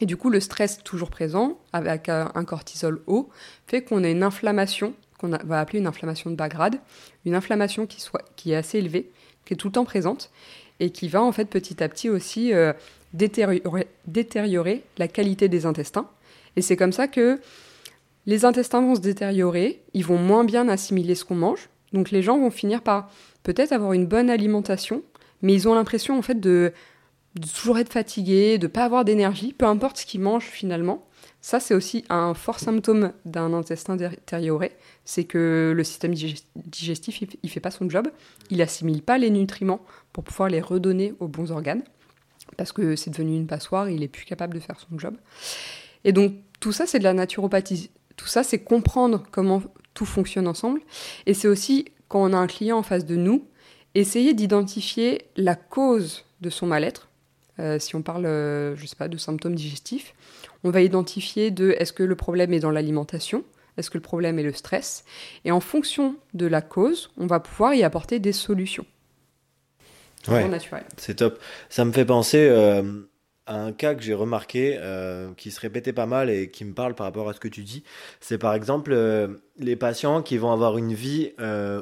Et du coup, le stress toujours présent, avec un cortisol haut, fait qu'on a une inflammation, qu'on va appeler une inflammation de bas grade, une inflammation qui, est assez élevée, qui est tout le temps présente, et qui va en fait petit à petit aussi euh, détériorer, la qualité des intestins. Et c'est comme ça que les intestins vont se détériorer, ils vont moins bien assimiler ce qu'on mange, donc les gens vont finir par peut-être avoir une bonne alimentation, mais ils ont l'impression en fait de toujours être fatigué, de pas avoir d'énergie, peu importe ce qu'il mange finalement. Ça, c'est aussi un fort symptôme d'un intestin détérioré, c'est que le système digestif, il, ne fait pas son job, il assimile pas les nutriments pour pouvoir les redonner aux bons organes, parce que c'est devenu une passoire, il est plus capable de faire son job. Et donc, tout ça, c'est de la naturopathie. Tout ça, c'est comprendre comment tout fonctionne ensemble. Et c'est aussi, quand on a un client en face de nous, essayer d'identifier la cause de son mal-être euh, si on parle, euh, je sais pas, de symptômes digestifs, on va identifier de est-ce que le problème est dans l'alimentation, est-ce que le problème est le stress, et en fonction de la cause, on va pouvoir y apporter des solutions. Ouais, c'est top. Ça me fait penser euh, à un cas que j'ai remarqué, qui se répétait pas mal et qui me parle par rapport à ce que tu dis. C'est par exemple les patients qui vont avoir une vie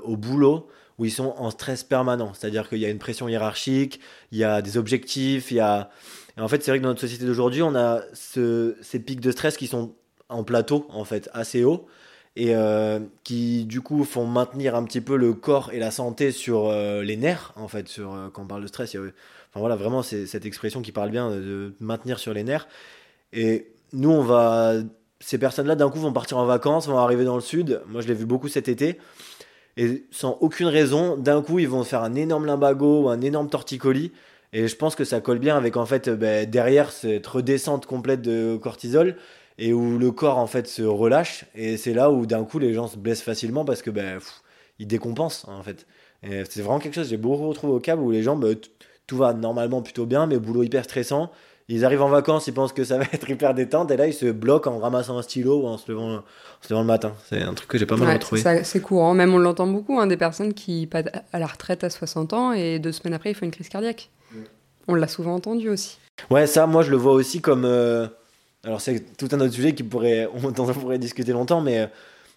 au boulot où ils sont en stress permanent. C'est-à-dire qu'il y a une pression hiérarchique, il y a des objectifs, il y a... Et en fait, c'est vrai que dans notre société d'aujourd'hui, on a ces pics de stress qui sont en plateau, en fait, assez hauts, et euh, qui, du coup, font maintenir un petit peu le corps et la santé sur euh, les nerfs, en fait, sur, euh, quand on parle de stress. Il y enfin voilà, vraiment, c'est cette expression qui parle bien de maintenir sur les nerfs. Et nous, on va... Ces personnes-là, d'un coup, vont partir en vacances, vont arriver dans le sud. Moi, je l'ai vu beaucoup cet été et sans aucune raison, d'un coup, ils vont faire un énorme limbago un énorme torticolis. Et je pense que ça colle bien avec en fait ben, derrière cette redescente complète de cortisol et où le corps en fait se relâche. Et c'est là où d'un coup les gens se blessent facilement parce que ben, ils décompensent en fait. C'est vraiment quelque chose, j'ai beaucoup retrouvé au câble où les gens, ben, tout va normalement plutôt bien, mais boulot hyper stressant. Ils arrivent en vacances, ils pensent que ça va être hyper détente, et là ils se bloquent en ramassant un stylo ou en se levant, se levant le matin. C'est un truc que j'ai pas mal retrouvé. C'est courant, même on l'entend beaucoup, hein, des personnes qui passent à la retraite à 60 ans et deux semaines après ils font une crise cardiaque. On l'a souvent entendu aussi. Ouais, ça, moi je le vois aussi comme. Euh, alors c'est tout un autre sujet qui pourrait, on pourrait discuter longtemps, mais euh,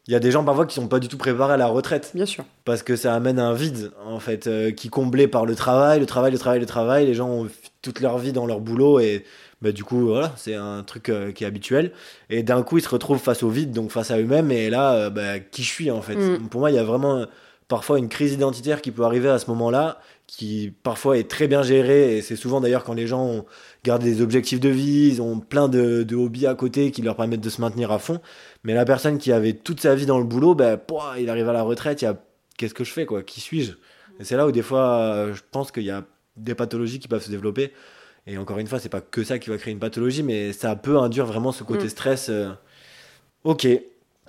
il y a des gens parfois qui sont pas du tout préparés à la retraite. Bien sûr. Parce que ça amène un vide, en fait, euh, qui est comblé par le travail, le travail, le travail, le travail. Les gens ont toute leur vie dans leur boulot et bah, du coup, voilà, c'est un truc euh, qui est habituel. Et d'un coup, ils se retrouvent face au vide, donc face à eux-mêmes. Et là, euh, bah, qui je suis, en fait? Mm. Pour moi, il y a vraiment parfois une crise identitaire qui peut arriver à ce moment-là, qui parfois est très bien gérée. Et c'est souvent d'ailleurs quand les gens gardent des objectifs de vie, ils ont plein de, de, hobbies à côté qui leur permettent de se maintenir à fond. Mais la personne qui avait toute sa vie dans le boulot, ben, il arrive à la retraite, il y a qu'est-ce que je fais quoi? Qui suis-je? Et c'est là où des fois, euh, je pense qu'il y a des pathologies qui peuvent se développer. Et encore une fois, c'est pas que ça qui va créer une pathologie, mais ça peut induire vraiment ce côté mm. stress. Euh. Ok.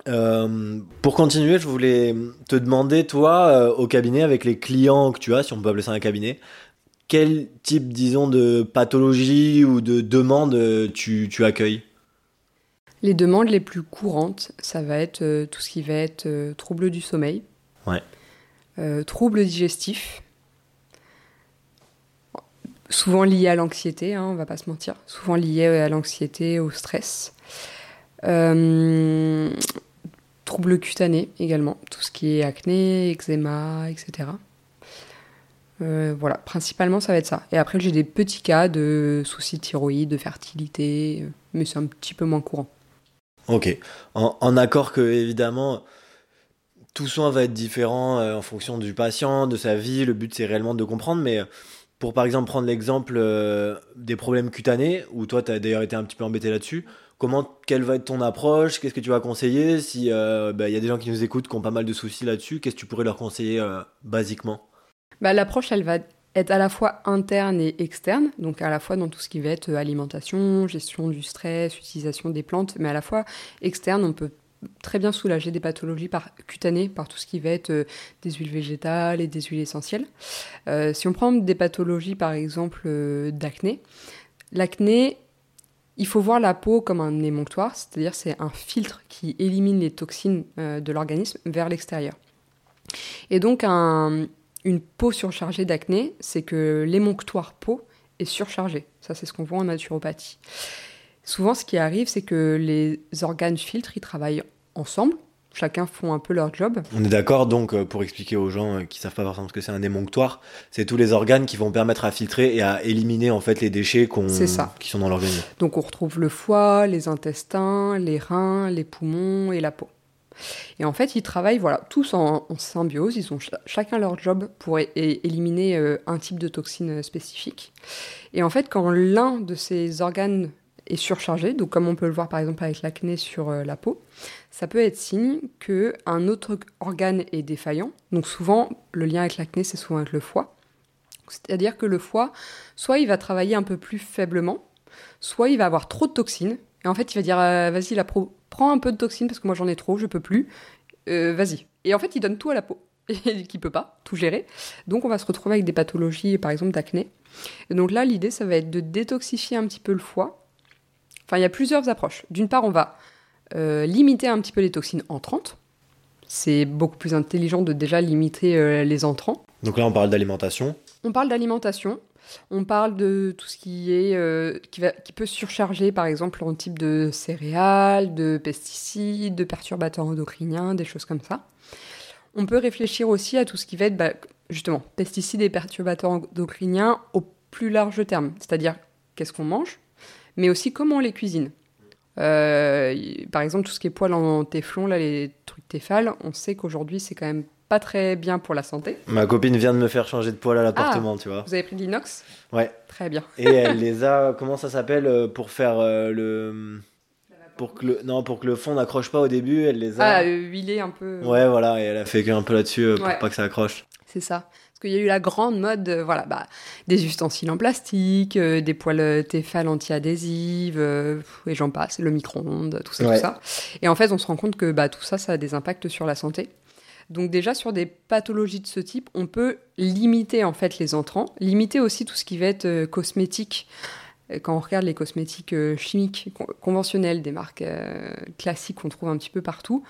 Euh, pour continuer, je voulais te demander, toi, au cabinet, avec les clients que tu as, si on peut appeler ça un cabinet, quel type, disons, de pathologie ou de demande tu, tu accueilles? Les demandes les plus courantes, ça va être euh, tout ce qui va être euh, troubles du sommeil, euh, troubles digestifs, souvent liés à l'anxiété, hein, on va pas se mentir, souvent liés à l'anxiété, au stress. Troubles cutanés également, tout ce qui est acné, eczéma, etc. voilà, principalement ça va être ça. Et après j'ai des petits cas de soucis de thyroïde, de fertilité, mais c'est un petit peu moins courant. Ok, en, accord que évidemment tout soin va être différent en fonction du patient, de sa vie. Le but c'est réellement de comprendre, mais pour par exemple prendre l'exemple des problèmes cutanés, où toi tu as d'ailleurs été un petit peu embêté là-dessus, comment, quelle va être ton approche Qu'est-ce que tu vas conseiller Si il euh, bah, y a des gens qui nous écoutent qui ont pas mal de soucis là-dessus, qu'est-ce que tu pourrais leur conseiller euh, basiquement? Bah, L'approche, elle va être à la fois interne et externe, donc à la fois dans tout ce qui va être euh, alimentation, gestion du stress, utilisation des plantes, mais à la fois externe, on peut très bien soulager des pathologies par, cutanées par tout ce qui va être des huiles végétales et des huiles essentielles. si on prend des pathologies par exemple d'acné, l'acné, il faut voir la peau comme un émonctoire, c'est-à-dire c'est un filtre qui élimine les toxines euh, de l'organisme vers l'extérieur. Et donc une peau surchargée d'acné, c'est que l'émonctoire peau est surchargé. Ça c'est ce qu'on voit en naturopathie. Souvent ce qui arrive, c'est que les organes filtres, ils travaillent ensemble, chacun font un peu leur job. On est d'accord, donc, euh, pour expliquer aux gens euh, qui savent pas forcément ce que c'est un émonctoire, c'est tous les organes qui vont permettre à filtrer et à éliminer en fait les déchets qui sont dans l'organisme. Donc on retrouve le foie, les intestins, les reins, les poumons et la peau. Et en fait, ils travaillent voilà, tous en, symbiose, ils ont chacun leur job pour éliminer euh, un type de toxine spécifique. Et en fait, quand l'un de ces organes est surchargé, donc comme on peut le voir par exemple avec l'acné sur la peau, ça peut être signe qu'un autre organe est défaillant. Donc souvent, le lien avec l'acné, c'est souvent avec le foie. C'est-à-dire que le foie, soit il va travailler un peu plus faiblement, soit il va avoir trop de toxines. Et en fait, il va dire euh, vas-y, la pro, prends un peu de toxines parce que moi j'en ai trop, je peux plus. Euh, vas-y. Et en fait, il donne tout à la peau. Et qui peut pas tout gérer. Donc on va se retrouver avec des pathologies, par exemple d'acné. Donc là, l'idée, ça va être de détoxifier un petit peu le foie. Enfin, il y a plusieurs approches. D'une part, on va euh, limiter un petit peu les toxines entrantes. C'est beaucoup plus intelligent de déjà limiter euh, les entrants. Donc là, on parle d'alimentation. On parle d'alimentation. On parle de tout ce qui est euh, qui, va, qui peut surcharger, par exemple, en type de céréales, de pesticides, de perturbateurs endocriniens, des choses comme ça. On peut réfléchir aussi à tout ce qui va être, bah, justement, pesticides et perturbateurs endocriniens au plus large terme, c'est-à-dire qu'est-ce qu'on mange, mais aussi comment on les cuisine. Euh, par exemple, tout ce qui est poils en téflon, là, les trucs téfales, on sait qu'aujourd'hui, c'est quand même pas très bien pour la santé. Ma copine vient de me faire changer de poils à l'appartement, ah, tu vois. Vous avez pris de l'inox? Ouais. Très bien. Et elle les a, comment ça s'appelle, euh, pour faire euh, le. Pour que le, non, pour que le fond n'accroche pas au début, elle les a. Ah, huilé un peu. Ouais, voilà, et elle a fait un peu là-dessus pour pas que ça accroche. C'est ça qu'il y a eu la grande mode, voilà, bah, des ustensiles en plastique, euh, des poils Tefal anti-adhésives, euh, et j'en passe, le micro-ondes, tout ça, tout ça. Et en fait, on se rend compte que bah, tout ça, ça a des impacts sur la santé. Donc déjà, sur des pathologies de ce type, on peut limiter en fait les entrants, limiter aussi tout ce qui va être euh, cosmétique. Quand on regarde les cosmétiques chimiques conventionnels des marques classiques qu'on trouve un petit peu partout,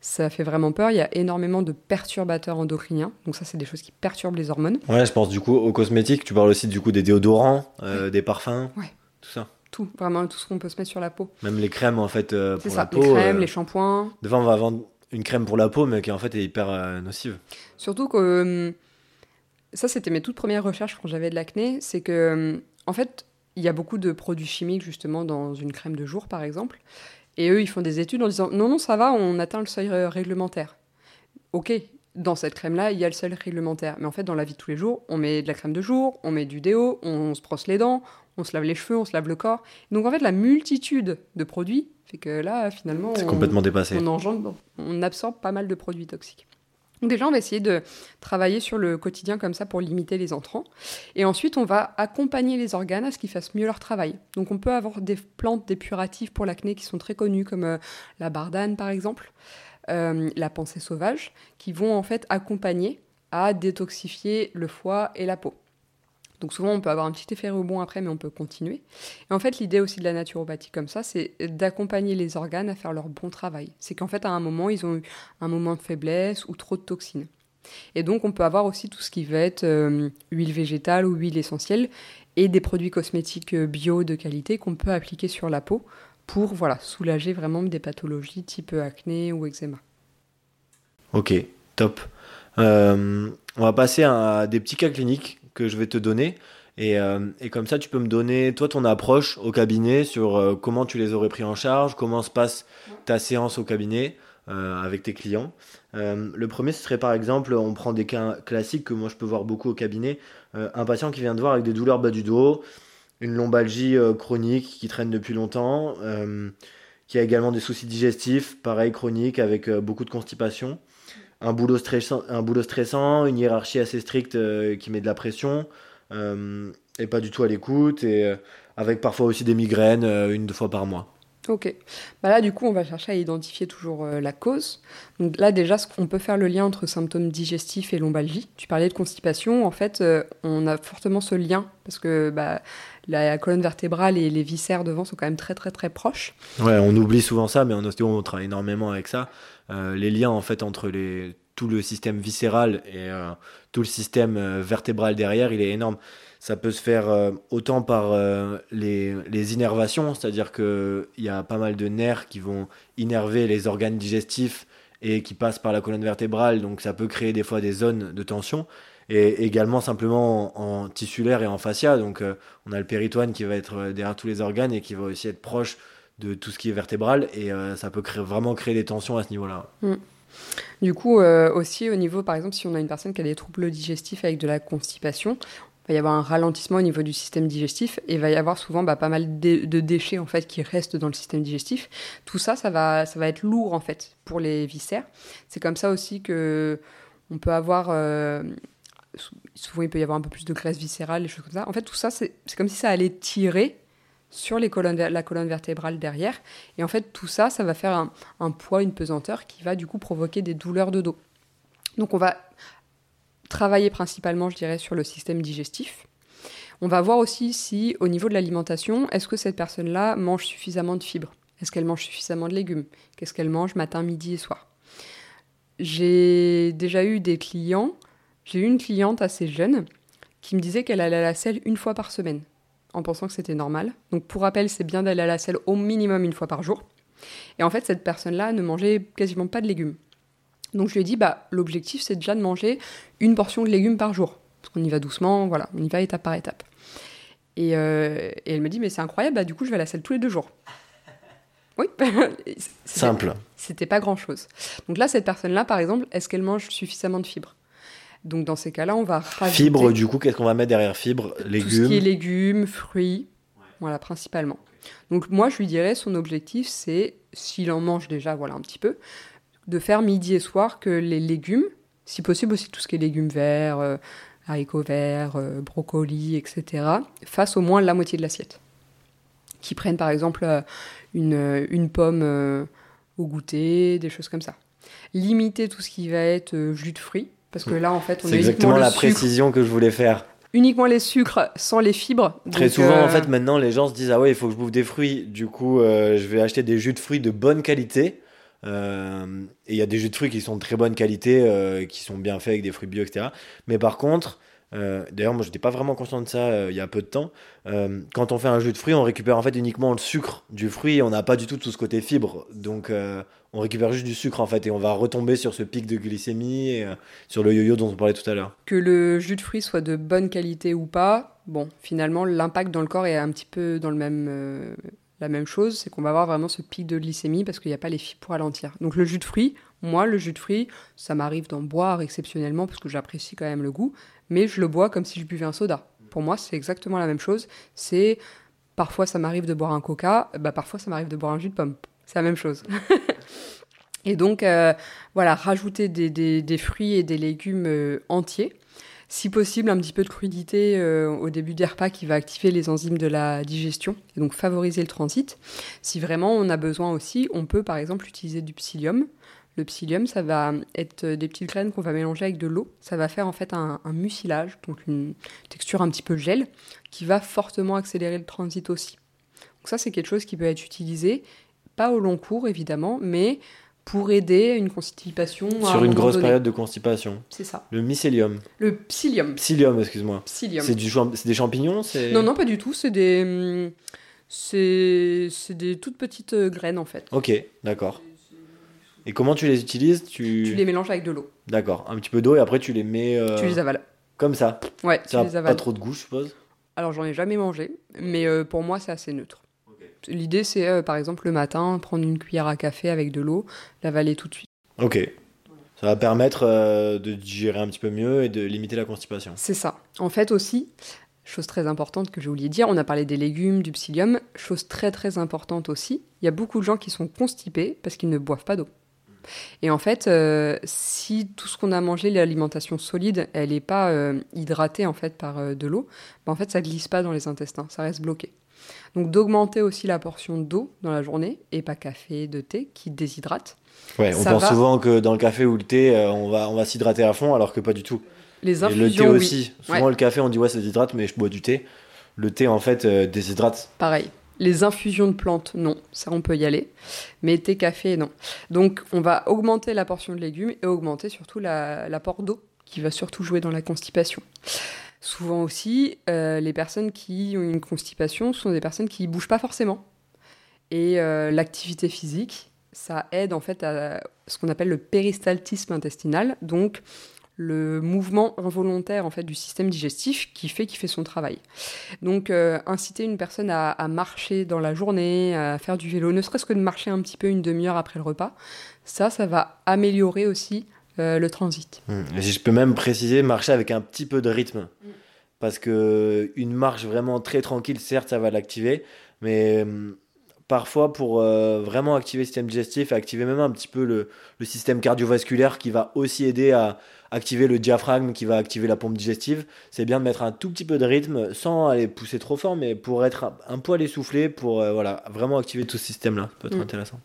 ça fait vraiment peur. Il y a énormément de perturbateurs endocriniens. Donc ça, c'est des choses qui perturbent les hormones. Ouais, je pense du coup aux cosmétiques. Tu parles aussi du coup des déodorants, euh, des parfums. Ouais. Tout ça. Tout, vraiment tout ce qu'on peut se mettre sur la peau. Même les crèmes en fait euh, pour ça, la peau. Les crèmes, euh, les shampoings. Devant, on va vendre une crème pour la peau, mais qui en fait est hyper nocive. Surtout que ça, c'était mes toutes premières recherches quand j'avais de l'acné. C'est que en fait, il y a beaucoup de produits chimiques justement dans une crème de jour, par exemple. Et eux, ils font des études en disant non, non, ça va, on atteint le seuil euh, réglementaire. Ok, dans cette crème-là, il y a le seuil réglementaire. Mais en fait, dans la vie de tous les jours, on met de la crème de jour, on met du déo, on se brosse les dents, on se lave les cheveux, on se lave le corps. Donc en fait, la multitude de produits fait que là, finalement, c'est complètement dépassé. On, on absorbe pas mal de produits toxiques. Déjà, on va essayer de travailler sur le quotidien comme ça pour limiter les entrants. Et ensuite, on va accompagner les organes à ce qu'ils fassent mieux leur travail. Donc on peut avoir des plantes dépuratives pour l'acné qui sont très connues, comme euh, la bardane par exemple, euh, la pensée sauvage, qui vont en fait accompagner à détoxifier le foie et la peau. Donc souvent, on peut avoir un petit effet rebond après, mais on peut continuer. Et en fait, l'idée aussi de la naturopathie comme ça, c'est d'accompagner les organes à faire leur bon travail. C'est qu'en fait, à un moment, ils ont eu un moment de faiblesse ou trop de toxines. Et donc, on peut avoir aussi tout ce qui va être euh, huile végétale ou huile essentielle et des produits cosmétiques euh, bio de qualité qu'on peut appliquer sur la peau pour voilà, soulager vraiment des pathologies type acné ou eczéma. Ok, top. Euh, on va passer à des petits cas cliniques que je vais te donner. Et, et, comme ça, tu peux me donner, toi, ton approche au cabinet sur comment tu les aurais pris en charge, comment se passe ta séance au cabinet avec tes clients. le premier, ce serait par exemple, on prend des cas classiques que moi je peux voir beaucoup au cabinet, un patient qui vient de voir avec des douleurs bas du dos, une lombalgie chronique qui traîne depuis longtemps, qui a également des soucis digestifs, pareil chroniques avec beaucoup de constipation un boulot stressant, un boulot stressant une hiérarchie assez stricte euh, qui met de la pression euh, et pas du tout à l'écoute et euh, avec parfois aussi des migraines une deux fois par mois. Ok. Bah là, du coup, on va chercher à identifier toujours la cause. Donc là, déjà, on peut faire le lien entre symptômes digestifs et lombalgie. Tu parlais de constipation. En fait, on a fortement ce lien parce que bah, la colonne vertébrale et les viscères devant sont quand même très, très, très proches. Ouais, on oublie souvent ça, mais en ostéo, on travaille énormément avec ça. Euh, les liens en fait entre les, tout le système viscéral et euh, tout le système euh, vertébral derrière, il est énorme. Ça peut se faire autant par les, les, innervations, c'est-à-dire qu'il y a pas mal de nerfs qui vont innerver les organes digestifs et qui passent par la colonne vertébrale, donc ça peut créer des fois des zones de tension et également simplement en, tissulaire et en fascia. Donc on a le péritoine qui va être derrière tous les organes et qui va aussi être proche de tout ce qui est vertébral et euh, ça peut vraiment créer des tensions à ce niveau-là. Mm. Du coup, euh, aussi au niveau, par exemple, si on a une personne qui a des troubles digestifs avec de la constipation, il va y avoir un ralentissement au niveau du système digestif et il va y avoir souvent bah, pas mal de, déchets en fait qui restent dans le système digestif. Tout ça, ça va, ça va être lourd en fait pour les viscères. C'est comme ça aussi que on peut avoir euh, souvent il peut y avoir un peu plus de graisse viscérale, des choses comme ça. En fait, tout ça, c'est comme si ça allait tirer sur la colonne vertébrale derrière. Et en fait, tout ça, ça va faire un, poids, une pesanteur qui va du coup provoquer des douleurs de dos. Donc on va travailler principalement, je dirais, sur le système digestif. On va voir aussi si, au niveau de l'alimentation, est-ce que cette personne-là mange suffisamment de fibres? Est-ce qu'elle mange suffisamment de légumes? Qu'est-ce qu'elle mange matin, midi et soir? J'ai déjà eu des clients, j'ai eu une cliente assez jeune qui me disait qu'elle allait à la selle une fois par semaine en pensant que c'était normal. Donc pour rappel, c'est bien d'aller à la selle au minimum une fois par jour. Et en fait, cette personne-là ne mangeait quasiment pas de légumes. Donc je lui ai dit, bah, l'objectif, c'est déjà de manger une portion de légumes par jour. Parce qu'on y va doucement, voilà, on y va étape par étape. Et, euh, elle me dit, mais c'est incroyable, bah, du coup, je vais à la selle tous les deux jours. Oui. Simple. C'était pas grand-chose. Donc là, cette personne-là, par exemple, est-ce qu'elle mange suffisamment de fibres? Donc dans ces cas-là, on va rajouter... Fibres, du coup, qu'est-ce qu'on va mettre derrière fibres? Légumes Tout ce qui est légumes, fruits, voilà, principalement. Donc moi, je lui dirais, son objectif, c'est, s'il en mange déjà, voilà, un petit peu, de faire midi et soir que les légumes, si possible aussi tout ce qui est légumes verts, euh, haricots verts, euh, brocolis, etc., fassent au moins la moitié de l'assiette. Qui prennent par exemple euh, une, une pomme au goûter, des choses comme ça. Limiter tout ce qui va être jus de fruits, parce que là, en fait, on C'est exactement la précision que je voulais faire. Uniquement les sucres sans les fibres. Très souvent, en euh, fait, maintenant, les gens se disent Ah ouais, il faut que je bouffe des fruits. Du coup, euh, je vais acheter des jus de fruits de bonne qualité. Euh, et il y a des jus de fruits qui sont de très bonne qualité, qui sont bien faits avec des fruits bio, etc. Mais par contre, euh, d'ailleurs, moi, je n'étais pas vraiment conscient de ça euh, il y a peu de temps. Euh, quand on fait un jus de fruits, on récupère en fait uniquement le sucre du fruit. On n'a pas du tout tout ce côté fibre. Donc, on récupère juste du sucre en fait, et on va retomber sur ce pic de glycémie, et, sur le yo-yo dont on parlait tout à l'heure. Que le jus de fruits soit de bonne qualité ou pas, bon, finalement, l'impact dans le corps est un petit peu dans le même la même chose, c'est qu'on va avoir vraiment ce pic de glycémie parce qu'il n'y a pas les fibres pour ralentir. Donc le jus de fruits, moi, le jus de fruits, ça m'arrive d'en boire exceptionnellement parce que j'apprécie quand même le goût, mais je le bois comme si je buvais un soda. Pour moi, c'est exactement la même chose. C'est parfois ça m'arrive de boire un coca, bah parfois ça m'arrive de boire un jus de pomme. C'est la même chose. et donc, euh, voilà, rajouter des, fruits et des légumes euh, entiers. Si possible, un petit peu de crudité euh, au début des repas qui va activer les enzymes de la digestion et donc favoriser le transit. Si vraiment on a besoin aussi, on peut par exemple utiliser du psyllium. Le psyllium, ça va être des petites graines qu'on va mélanger avec de l'eau. Ça va faire en fait un, mucilage, donc une texture un petit peu gel, qui va fortement accélérer le transit aussi. Donc ça, c'est quelque chose qui peut être utilisé, pas au long cours évidemment, mais pour aider une constipation. Sur une grosse période de constipation. C'est ça. Le mycélium. Le psyllium. Psyllium, excuse-moi. Psyllium. C'est du des champignons Non, non, pas du tout. C'est des, hum, c'est des toutes petites graines en fait. Ok, d'accord Et comment tu les utilises tu... Tu les mélanges avec de l'eau. D'accord, un petit peu d'eau et après tu les mets. euh, Tu les avales. Comme ça. Ouais, tu les avales. pas trop de goût, je suppose. Alors j'en ai jamais mangé, mais euh, pour moi c'est assez neutre. L'idée c'est euh, par exemple le matin prendre une cuillère à café avec de l'eau, l'avaler tout de suite. Ok. Ça va permettre de digérer un petit peu mieux et de limiter la constipation. C'est ça. En fait aussi, chose très importante que j'ai oublié de dire, on a parlé des légumes, du psyllium, chose très très importante aussi, il y a beaucoup de gens qui sont constipés parce qu'ils ne boivent pas d'eau. Et en fait, euh, si tout ce qu'on a mangé, l'alimentation solide, elle n'est pas euh, hydratée en fait par euh, de l'eau, ben, en fait ça glisse pas dans les intestins, ça reste bloqué. Donc d'augmenter aussi la portion d'eau dans la journée et pas café, de thé qui déshydrate. Ouais, on Ça pense va. souvent que dans le café ou le thé, on va, on va s'hydrater à fond, alors que pas du tout. Les Et le thé infusions, oui, aussi. Souvent, le café, on dit ouais, ça déshydrate, mais je bois du thé. Le thé, en fait, déshydrate. pareil. Les infusions de plantes, non, ça on peut y aller. Mais thé, café, non. Donc on va augmenter la portion de légumes et augmenter surtout la- l'apport d'eau, qui va surtout jouer dans la constipation. Souvent aussi, euh, les personnes qui ont une constipation sont des personnes qui bougent pas forcément. Et euh, l'activité physique, ça aide en fait à ce qu'on appelle le péristaltisme intestinal, donc le mouvement involontaire en fait du système digestif qui fait qu'il fait son travail. Donc euh, inciter une personne à, à marcher dans la journée, à faire du vélo, ne serait-ce que de marcher un petit peu une demi-heure après le repas, ça, ça va améliorer aussi euh, le transit. Et si je peux même préciser, marcher avec un petit peu de rythme. Parce que une marche vraiment très tranquille, certes, ça va l'activer, mais hum, parfois pour euh, vraiment activer le système digestif, et activer même un petit peu le, le système cardiovasculaire qui va aussi aider à activer le diaphragme, qui va activer la pompe digestive, c'est bien de mettre un tout petit peu de rythme sans aller pousser trop fort, mais pour être un, un poil essoufflé, pour euh, voilà, vraiment activer tout ce système-là. Ça peut être Mm. intéressant.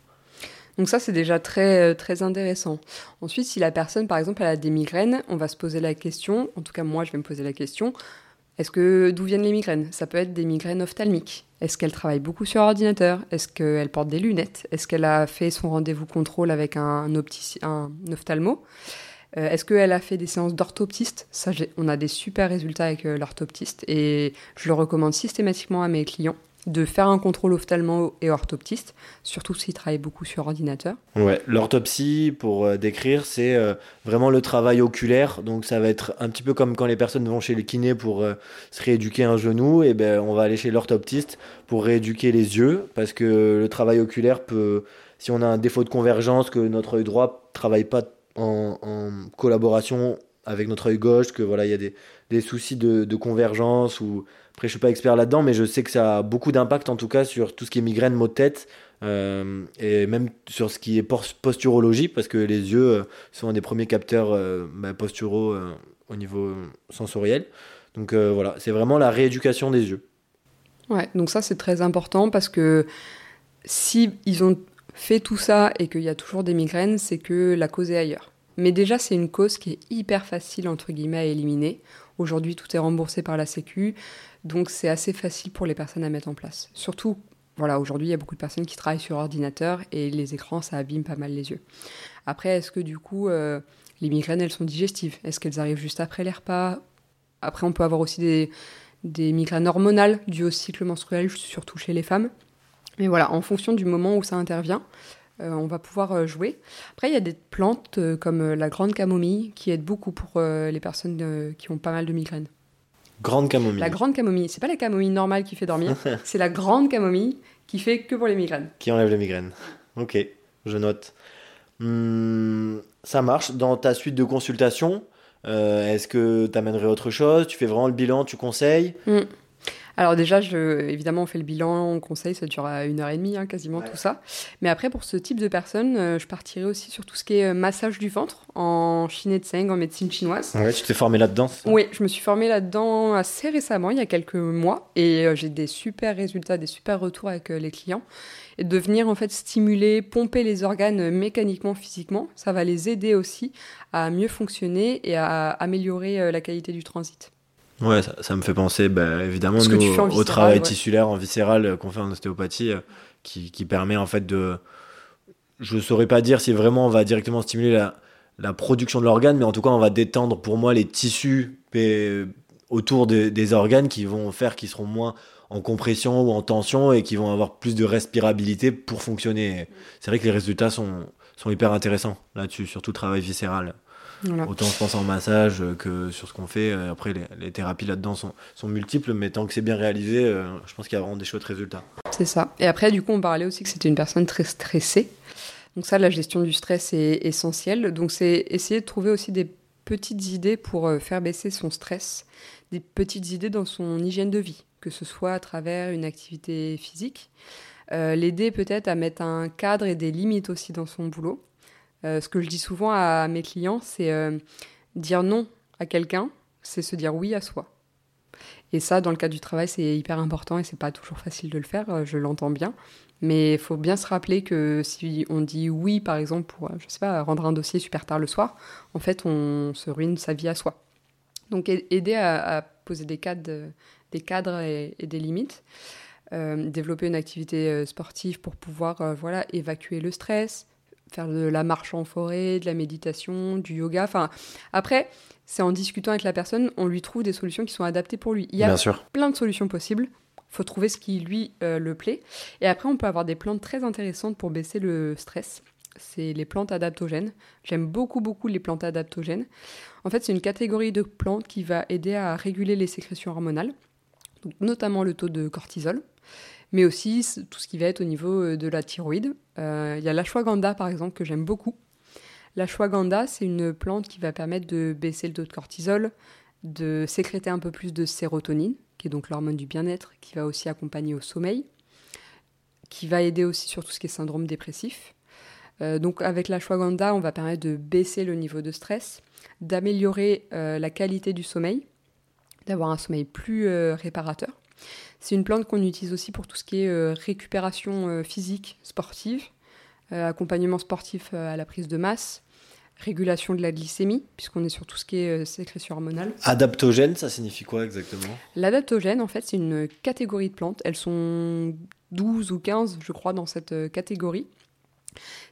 Donc ça, c'est déjà très, euh, très intéressant. Ensuite, si la personne, par exemple, elle a des migraines, on va se poser la question, en tout cas moi, je vais me poser la question, est-ce que d'où viennent les migraines? Ça peut être des migraines ophtalmiques. Est-ce qu'elle travaille beaucoup sur ordinateur? Est-ce qu'elle porte des lunettes? Est-ce qu'elle a fait son rendez-vous contrôle avec un, optici- un ophtalmo? Euh, Est-ce qu'elle a fait des séances d'orthoptiste? Ça, on a des super résultats avec euh, l'orthoptiste et je le recommande systématiquement à mes clients de faire un contrôle ophtalmo et orthoptiste, surtout s'ils travaillent beaucoup sur ordinateur. Ouais, l'orthopsie, pour euh, décrire, c'est euh, vraiment le travail oculaire. Donc, ça va être un petit peu comme quand les personnes vont chez le kiné pour euh, se rééduquer un genou. Et ben, on va aller chez l'orthoptiste pour rééduquer les yeux. Parce que le travail oculaire peut, si on a un défaut de convergence, que notre œil droit travaille pas en, en collaboration avec notre œil gauche, que voilà, il y a des, des soucis de, de convergence. Ou après, je suis pas expert là-dedans, mais je sais que ça a beaucoup d'impact en tout cas sur tout ce qui est migraine, maux de tête. Euh, et même sur ce qui est pos- posturologie, parce que les yeux euh, sont un des premiers capteurs euh, bah, posturaux euh, au niveau sensoriel. Donc voilà, c'est vraiment la rééducation des yeux. Ouais, donc ça c'est très important parce que si ils ont fait tout ça et qu'il y a toujours des migraines, c'est que la cause est ailleurs. Mais déjà c'est une cause qui est hyper facile entre guillemets à éliminer. Aujourd'hui tout est remboursé par la Sécu, donc c'est assez facile pour les personnes à mettre en place. Surtout, voilà, aujourd'hui il y a beaucoup de personnes qui travaillent sur ordinateur et les écrans ça abîme pas mal les yeux. Après, est-ce que du coup euh, les migraines elles sont digestives? Est-ce qu'elles arrivent juste après les repas? Après on peut avoir aussi des des migraines hormonales dues au cycle menstruel, surtout chez les femmes. Mais voilà, en fonction du moment où ça intervient, on va pouvoir euh, jouer. Après, il y a des plantes euh, comme euh, la grande camomille qui aident beaucoup pour euh, les personnes euh, qui ont pas mal de migraines. Grande camomille. La grande camomille, c'est pas la camomille normale qui fait dormir, c'est la grande camomille qui fait que pour les migraines. Qui enlève les migraines. Ok, je note. Hmm, ça marche. Dans ta suite de consultation, euh, est-ce que tu amènerais autre chose? Tu fais vraiment le bilan, tu conseilles? Alors déjà, je, évidemment, on fait le bilan, on conseille, ça dure à une heure et demie, hein, quasiment Ouais. tout ça. Mais après, pour ce type de personnes, euh, je partirai aussi sur tout ce qui est euh, massage du ventre en Tseng, en médecine chinoise. Ouais, tu t'es formé là-dedans Oui, je me suis formée là-dedans assez récemment, il y a quelques mois, et euh, j'ai des super résultats, des super retours avec euh, les clients. Et de venir en fait stimuler, pomper les organes mécaniquement, physiquement, ça va les aider aussi à mieux fonctionner et à améliorer la qualité du transit. Ouais, ça, ça me fait penser bah, évidemment nous, au viscéral, travail ouais. tissulaire en viscéral euh, qu'on fait en ostéopathie euh, qui, qui permet en fait de. Je saurais pas dire si vraiment on va directement stimuler la, la production de l'organe, mais en tout cas on va détendre pour moi les tissus euh, autour des- des organes qui vont faire qu'ils seront moins en compression ou en tension et qui vont avoir plus de respirabilité pour fonctionner. C'est vrai que les résultats sont, sont hyper intéressants là-dessus, surtout le travail viscéral. Autant je pense en massage que sur ce qu'on fait. Après, les, thérapies là-dedans sont, sont, multiples, mais tant que c'est bien réalisé, euh, je pense qu'il y a vraiment des chouettes résultats. C'est ça. Et après, du coup, on parlait aussi que c'était une personne très stressée. Donc ça, la gestion du stress est essentielle. Donc c'est essayer de trouver aussi des petites idées pour euh, faire baisser son stress, des petites idées dans son hygiène de vie, que ce soit à travers une activité physique, euh, l'aider peut-être à mettre un cadre et des limites aussi dans son boulot. Euh, ce que je dis souvent à mes clients, c'est dire non à quelqu'un, c'est se dire oui à soi. Et ça, dans le cadre du travail, c'est hyper important et c'est pas toujours facile de le faire, je l'entends bien. Mais il faut bien se rappeler que si on dit oui, par exemple, pour, je sais pas, rendre un dossier super tard le soir, en fait, on se ruine sa vie à soi. Donc, aider à, poser des cadres, et, des limites. Euh, développer une activité euh, sportive pour pouvoir euh, voilà, évacuer le stress, faire de la marche en forêt, de la méditation, du yoga. Enfin, après, c'est en discutant avec la personne, on lui trouve des solutions qui sont adaptées pour lui. Il y a plein de solutions possibles faut trouver ce qui lui euh, le plaît. Et après, on peut avoir des plantes très intéressantes pour baisser le stress. C'est les plantes adaptogènes. J'aime beaucoup, beaucoup les plantes adaptogènes. En fait, c'est une catégorie de plantes qui va aider à réguler les sécrétions hormonales, donc notamment le taux de cortisol, mais aussi tout ce qui va être au niveau euh, de la thyroïde. Euh, il y a l'ashwagandha, par exemple, que j'aime beaucoup. L'ashwagandha, c'est une plante qui va permettre de baisser le taux de cortisol, de sécréter un peu plus de sérotonine, qui est donc l'hormone du bien-être, qui va aussi accompagner au sommeil, qui va aider aussi sur tout ce qui est syndrome dépressif. Euh, donc avec la on va permettre de baisser le niveau de stress, d'améliorer euh, la qualité du sommeil, d'avoir un sommeil plus réparateur. C'est une plante qu'on utilise aussi pour tout ce qui est récupération physique sportive, accompagnement sportif à la prise de masse, régulation de la glycémie, puisqu'on est sur tout ce qui est euh, sécrétion hormonale. Adaptogène, ça signifie quoi exactement? L'adaptogène, en fait, c'est une catégorie de plantes. Elles sont 12 ou 15, je crois, dans cette euh, catégorie.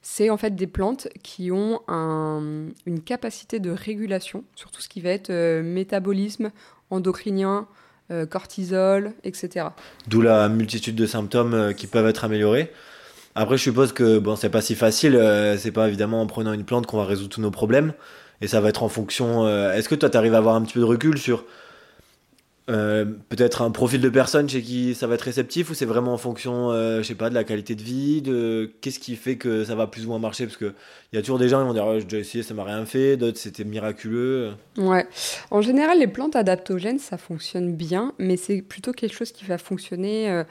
C'est en fait des plantes qui ont une capacité de régulation sur tout ce qui va être euh, métabolisme, endocrinien, cortisol, etc. D'où la multitude de symptômes qui peuvent être améliorés. Après, je suppose que bon, c'est pas si facile. Euh, c'est pas évidemment en prenant une plante qu'on va résoudre tous nos problèmes. Et ça va être en fonction. Euh, est-ce que toi, tu arrives à avoir un petit peu de recul sur euh, peut-être un profil de personne chez qui ça va être réceptif ou c'est vraiment en fonction, je sais pas, de la qualité de vie, de qu'est-ce qui fait que ça va plus ou moins marcher? Parce qu'il y a toujours des gens qui vont dire j'ai déjà essayé, ça m'a rien fait, d'autres c'était miraculeux. Ouais. En général, les plantes adaptogènes, ça fonctionne bien, mais c'est plutôt quelque chose qui va fonctionner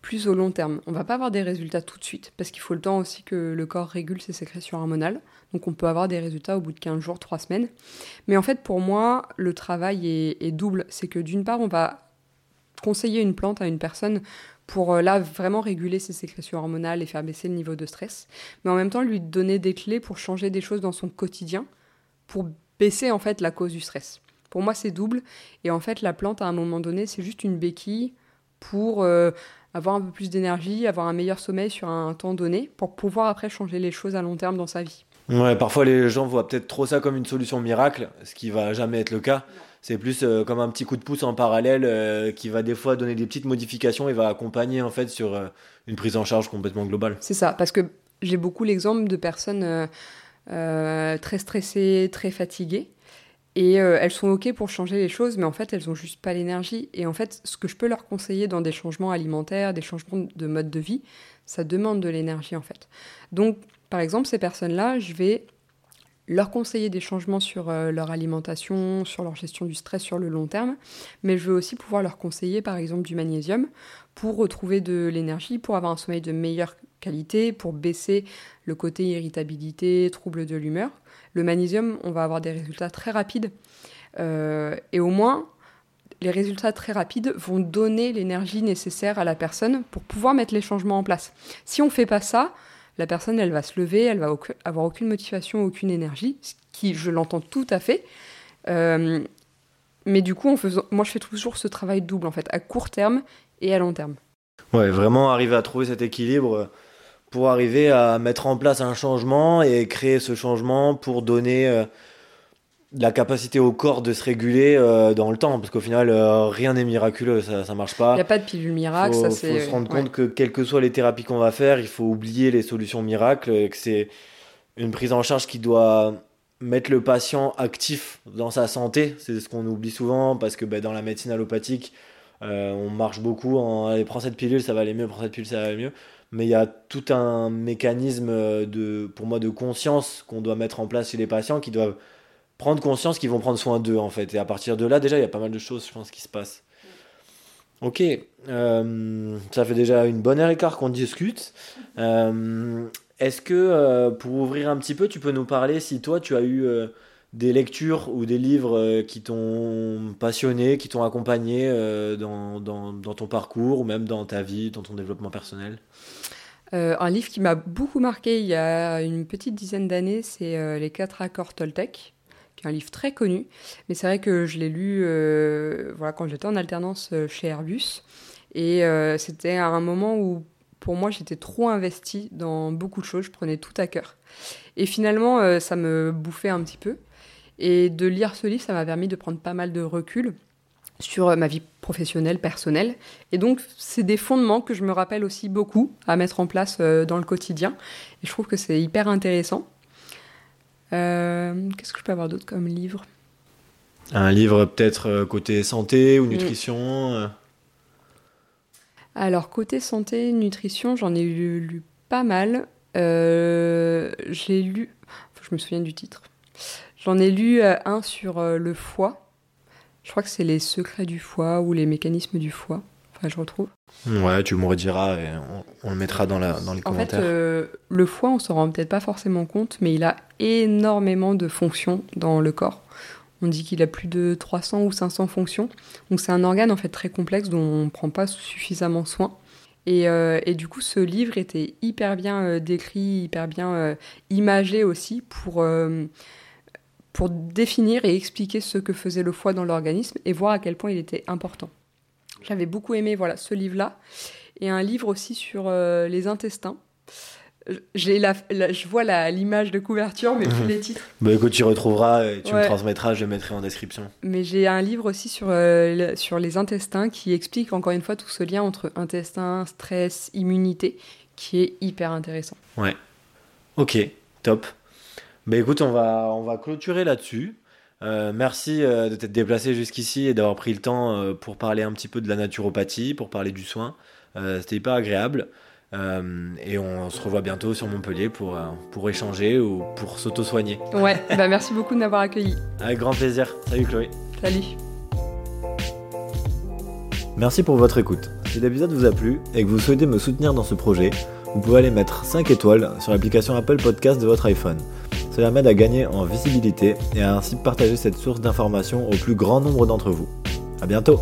plus au long terme. On va pas avoir des résultats tout de suite, parce qu'il faut le temps aussi que le corps régule ses sécrétions hormonales. Donc on peut avoir des résultats au bout de 15 jours, 3 semaines. Mais en fait, pour moi, le travail est, double. C'est que d'une part, on va conseiller une plante à une personne pour euh, là vraiment réguler ses sécrétions hormonales et faire baisser le niveau de stress, mais en même temps lui donner des clés pour changer des choses dans son quotidien, pour baisser en fait la cause du stress. Pour moi, c'est double. Et en fait, la plante, à un moment donné, c'est juste une béquille pour euh, avoir un peu plus d'énergie, avoir un meilleur sommeil sur un temps donné pour pouvoir après changer les choses à long terme dans sa vie. Ouais, parfois les gens voient peut-être trop ça comme une solution miracle, ce qui va jamais être le cas. C'est plus euh, comme un petit coup de pouce en parallèle euh, qui va des fois donner des petites modifications et va accompagner en fait sur euh, une prise en charge complètement globale. C'est ça, parce que j'ai beaucoup l'exemple de personnes très stressées, très fatiguées, et elles sont OK pour changer les choses, mais en fait, elles ont juste pas l'énergie. Et en fait, ce que je peux leur conseiller dans des changements alimentaires, des changements de mode de vie, ça demande de l'énergie, en fait. Donc, par exemple, ces personnes-là, je vais leur conseiller des changements sur euh, leur alimentation, sur leur gestion du stress sur le long terme, mais je veux aussi pouvoir leur conseiller par exemple du magnésium pour retrouver de l'énergie, pour avoir un sommeil de meilleure qualité, pour baisser le côté irritabilité, trouble de l'humeur le magnésium, on va avoir des résultats très rapides. Euh, et au moins, les résultats très rapides vont donner l'énergie nécessaire à la personne pour pouvoir mettre les changements en place. Si on ne fait pas ça, la personne, elle va se lever, elle va avoir aucune motivation, aucune énergie, ce qui, je l'entends tout à fait. Euh, mais du coup, moi, je fais toujours ce travail double, en fait, à court terme et à long terme. Ouais, vraiment arriver à trouver cet équilibre pour arriver à mettre en place un changement et créer ce changement pour donner euh, la capacité au corps de se réguler dans le temps, parce qu'au final, rien n'est miraculeux, ça, ça marche pas. Il n'y a pas de pilule miracle, faut, ça c'est. faut se rendre compte que quelles que soient les thérapies qu'on va faire, il faut oublier les solutions miracles, et que c'est une prise en charge qui doit mettre le patient actif dans sa santé. C'est ce qu'on oublie souvent parce que ben, dans la médecine allopathique, euh, on marche beaucoup en allez, prends cette pilule, ça va aller mieux, prends cette pilule, ça va aller mieux. Mais il y a tout un mécanisme de, pour moi de conscience qu'on doit mettre en place chez les patients qui doivent prendre conscience qu'ils vont prendre soin d'eux en fait. Et à partir de là, déjà, il y a pas mal de choses, je pense, qui se passent. Ok, euh, ça fait déjà une bonne heure et quart qu'on discute. Euh, est-ce que, euh, pour ouvrir un petit peu, tu peux nous parler si toi, tu as eu des lectures ou des livres qui t'ont passionné, qui t'ont accompagné dans, dans, ton parcours ou même dans ta vie, dans ton développement personnel? Un livre qui m'a beaucoup marqué il y a une petite dizaine d'années, c'est Les quatre accords Toltec qui est un livre très connu, mais c'est vrai que je l'ai lu voilà, quand j'étais en alternance chez Airbus. Et c'était à un moment où pour moi, j'étais trop investie dans beaucoup de choses, je prenais tout à cœur. Et finalement, euh, ça me bouffait un petit peu. Et de lire ce livre, ça m'a permis de prendre pas mal de recul sur euh, ma vie professionnelle, personnelle. Et donc, c'est des fondements que je me rappelle aussi beaucoup à mettre en place euh, dans le quotidien. Et je trouve que c'est hyper intéressant. Qu'est-ce que je peux avoir d'autre comme livre? Un livre peut-être côté santé ou mm. nutrition alors, côté santé, nutrition, j'en ai lu, pas mal. Euh, j'ai lu. Faut que je me souvienne du titre. J'en ai lu euh, un sur euh, le foie. Je crois que c'est les secrets du foie ou les mécanismes du foie. Enfin, je retrouve. Ouais, tu me rediras et on, le mettra dans, la, dans les commentaires. En fait, le foie, on s'en rend peut-être pas forcément compte, mais il a énormément de fonctions dans le corps. On dit qu'il a plus de 300 ou 500 fonctions. Donc c'est un organe en fait très complexe dont on ne prend pas suffisamment soin. Et, euh, et, du coup, ce livre était hyper bien euh, décrit, hyper bien euh, imagé aussi pour, pour définir et expliquer ce que faisait le foie dans l'organisme et voir à quel point il était important. J'avais beaucoup aimé voilà, ce livre-là. Et un livre aussi sur les intestins j'ai la, je vois l'image de couverture, mais plus mhm. les titres. Bah écoute, tu retrouveras et tu me transmettras, je le mettrai en description. Mais j'ai un livre aussi sur, euh, sur les intestins qui explique encore une fois tout ce lien entre intestin, stress, immunité, qui est hyper intéressant. Ouais. Ok, top. Bah écoute, on va, on va clôturer là-dessus. Euh, merci euh, de t'être déplacé jusqu'ici et d'avoir pris le temps pour parler un petit peu de la naturopathie, pour parler du soin. C'était hyper agréable. Euh, et on se revoit bientôt sur Montpellier pour, euh, pour échanger ou pour s'auto-soigner. Ouais, bah merci beaucoup de m'avoir accueilli. Avec grand plaisir. Salut Chloé. Salut. Merci pour votre écoute. Si l'épisode vous a plu et que vous souhaitez me soutenir dans ce projet, vous pouvez aller mettre 5 étoiles sur l'application Apple Podcast de votre iPhone. Cela m'aide à gagner en visibilité et à ainsi partager cette source d'information au plus grand nombre d'entre vous. A bientôt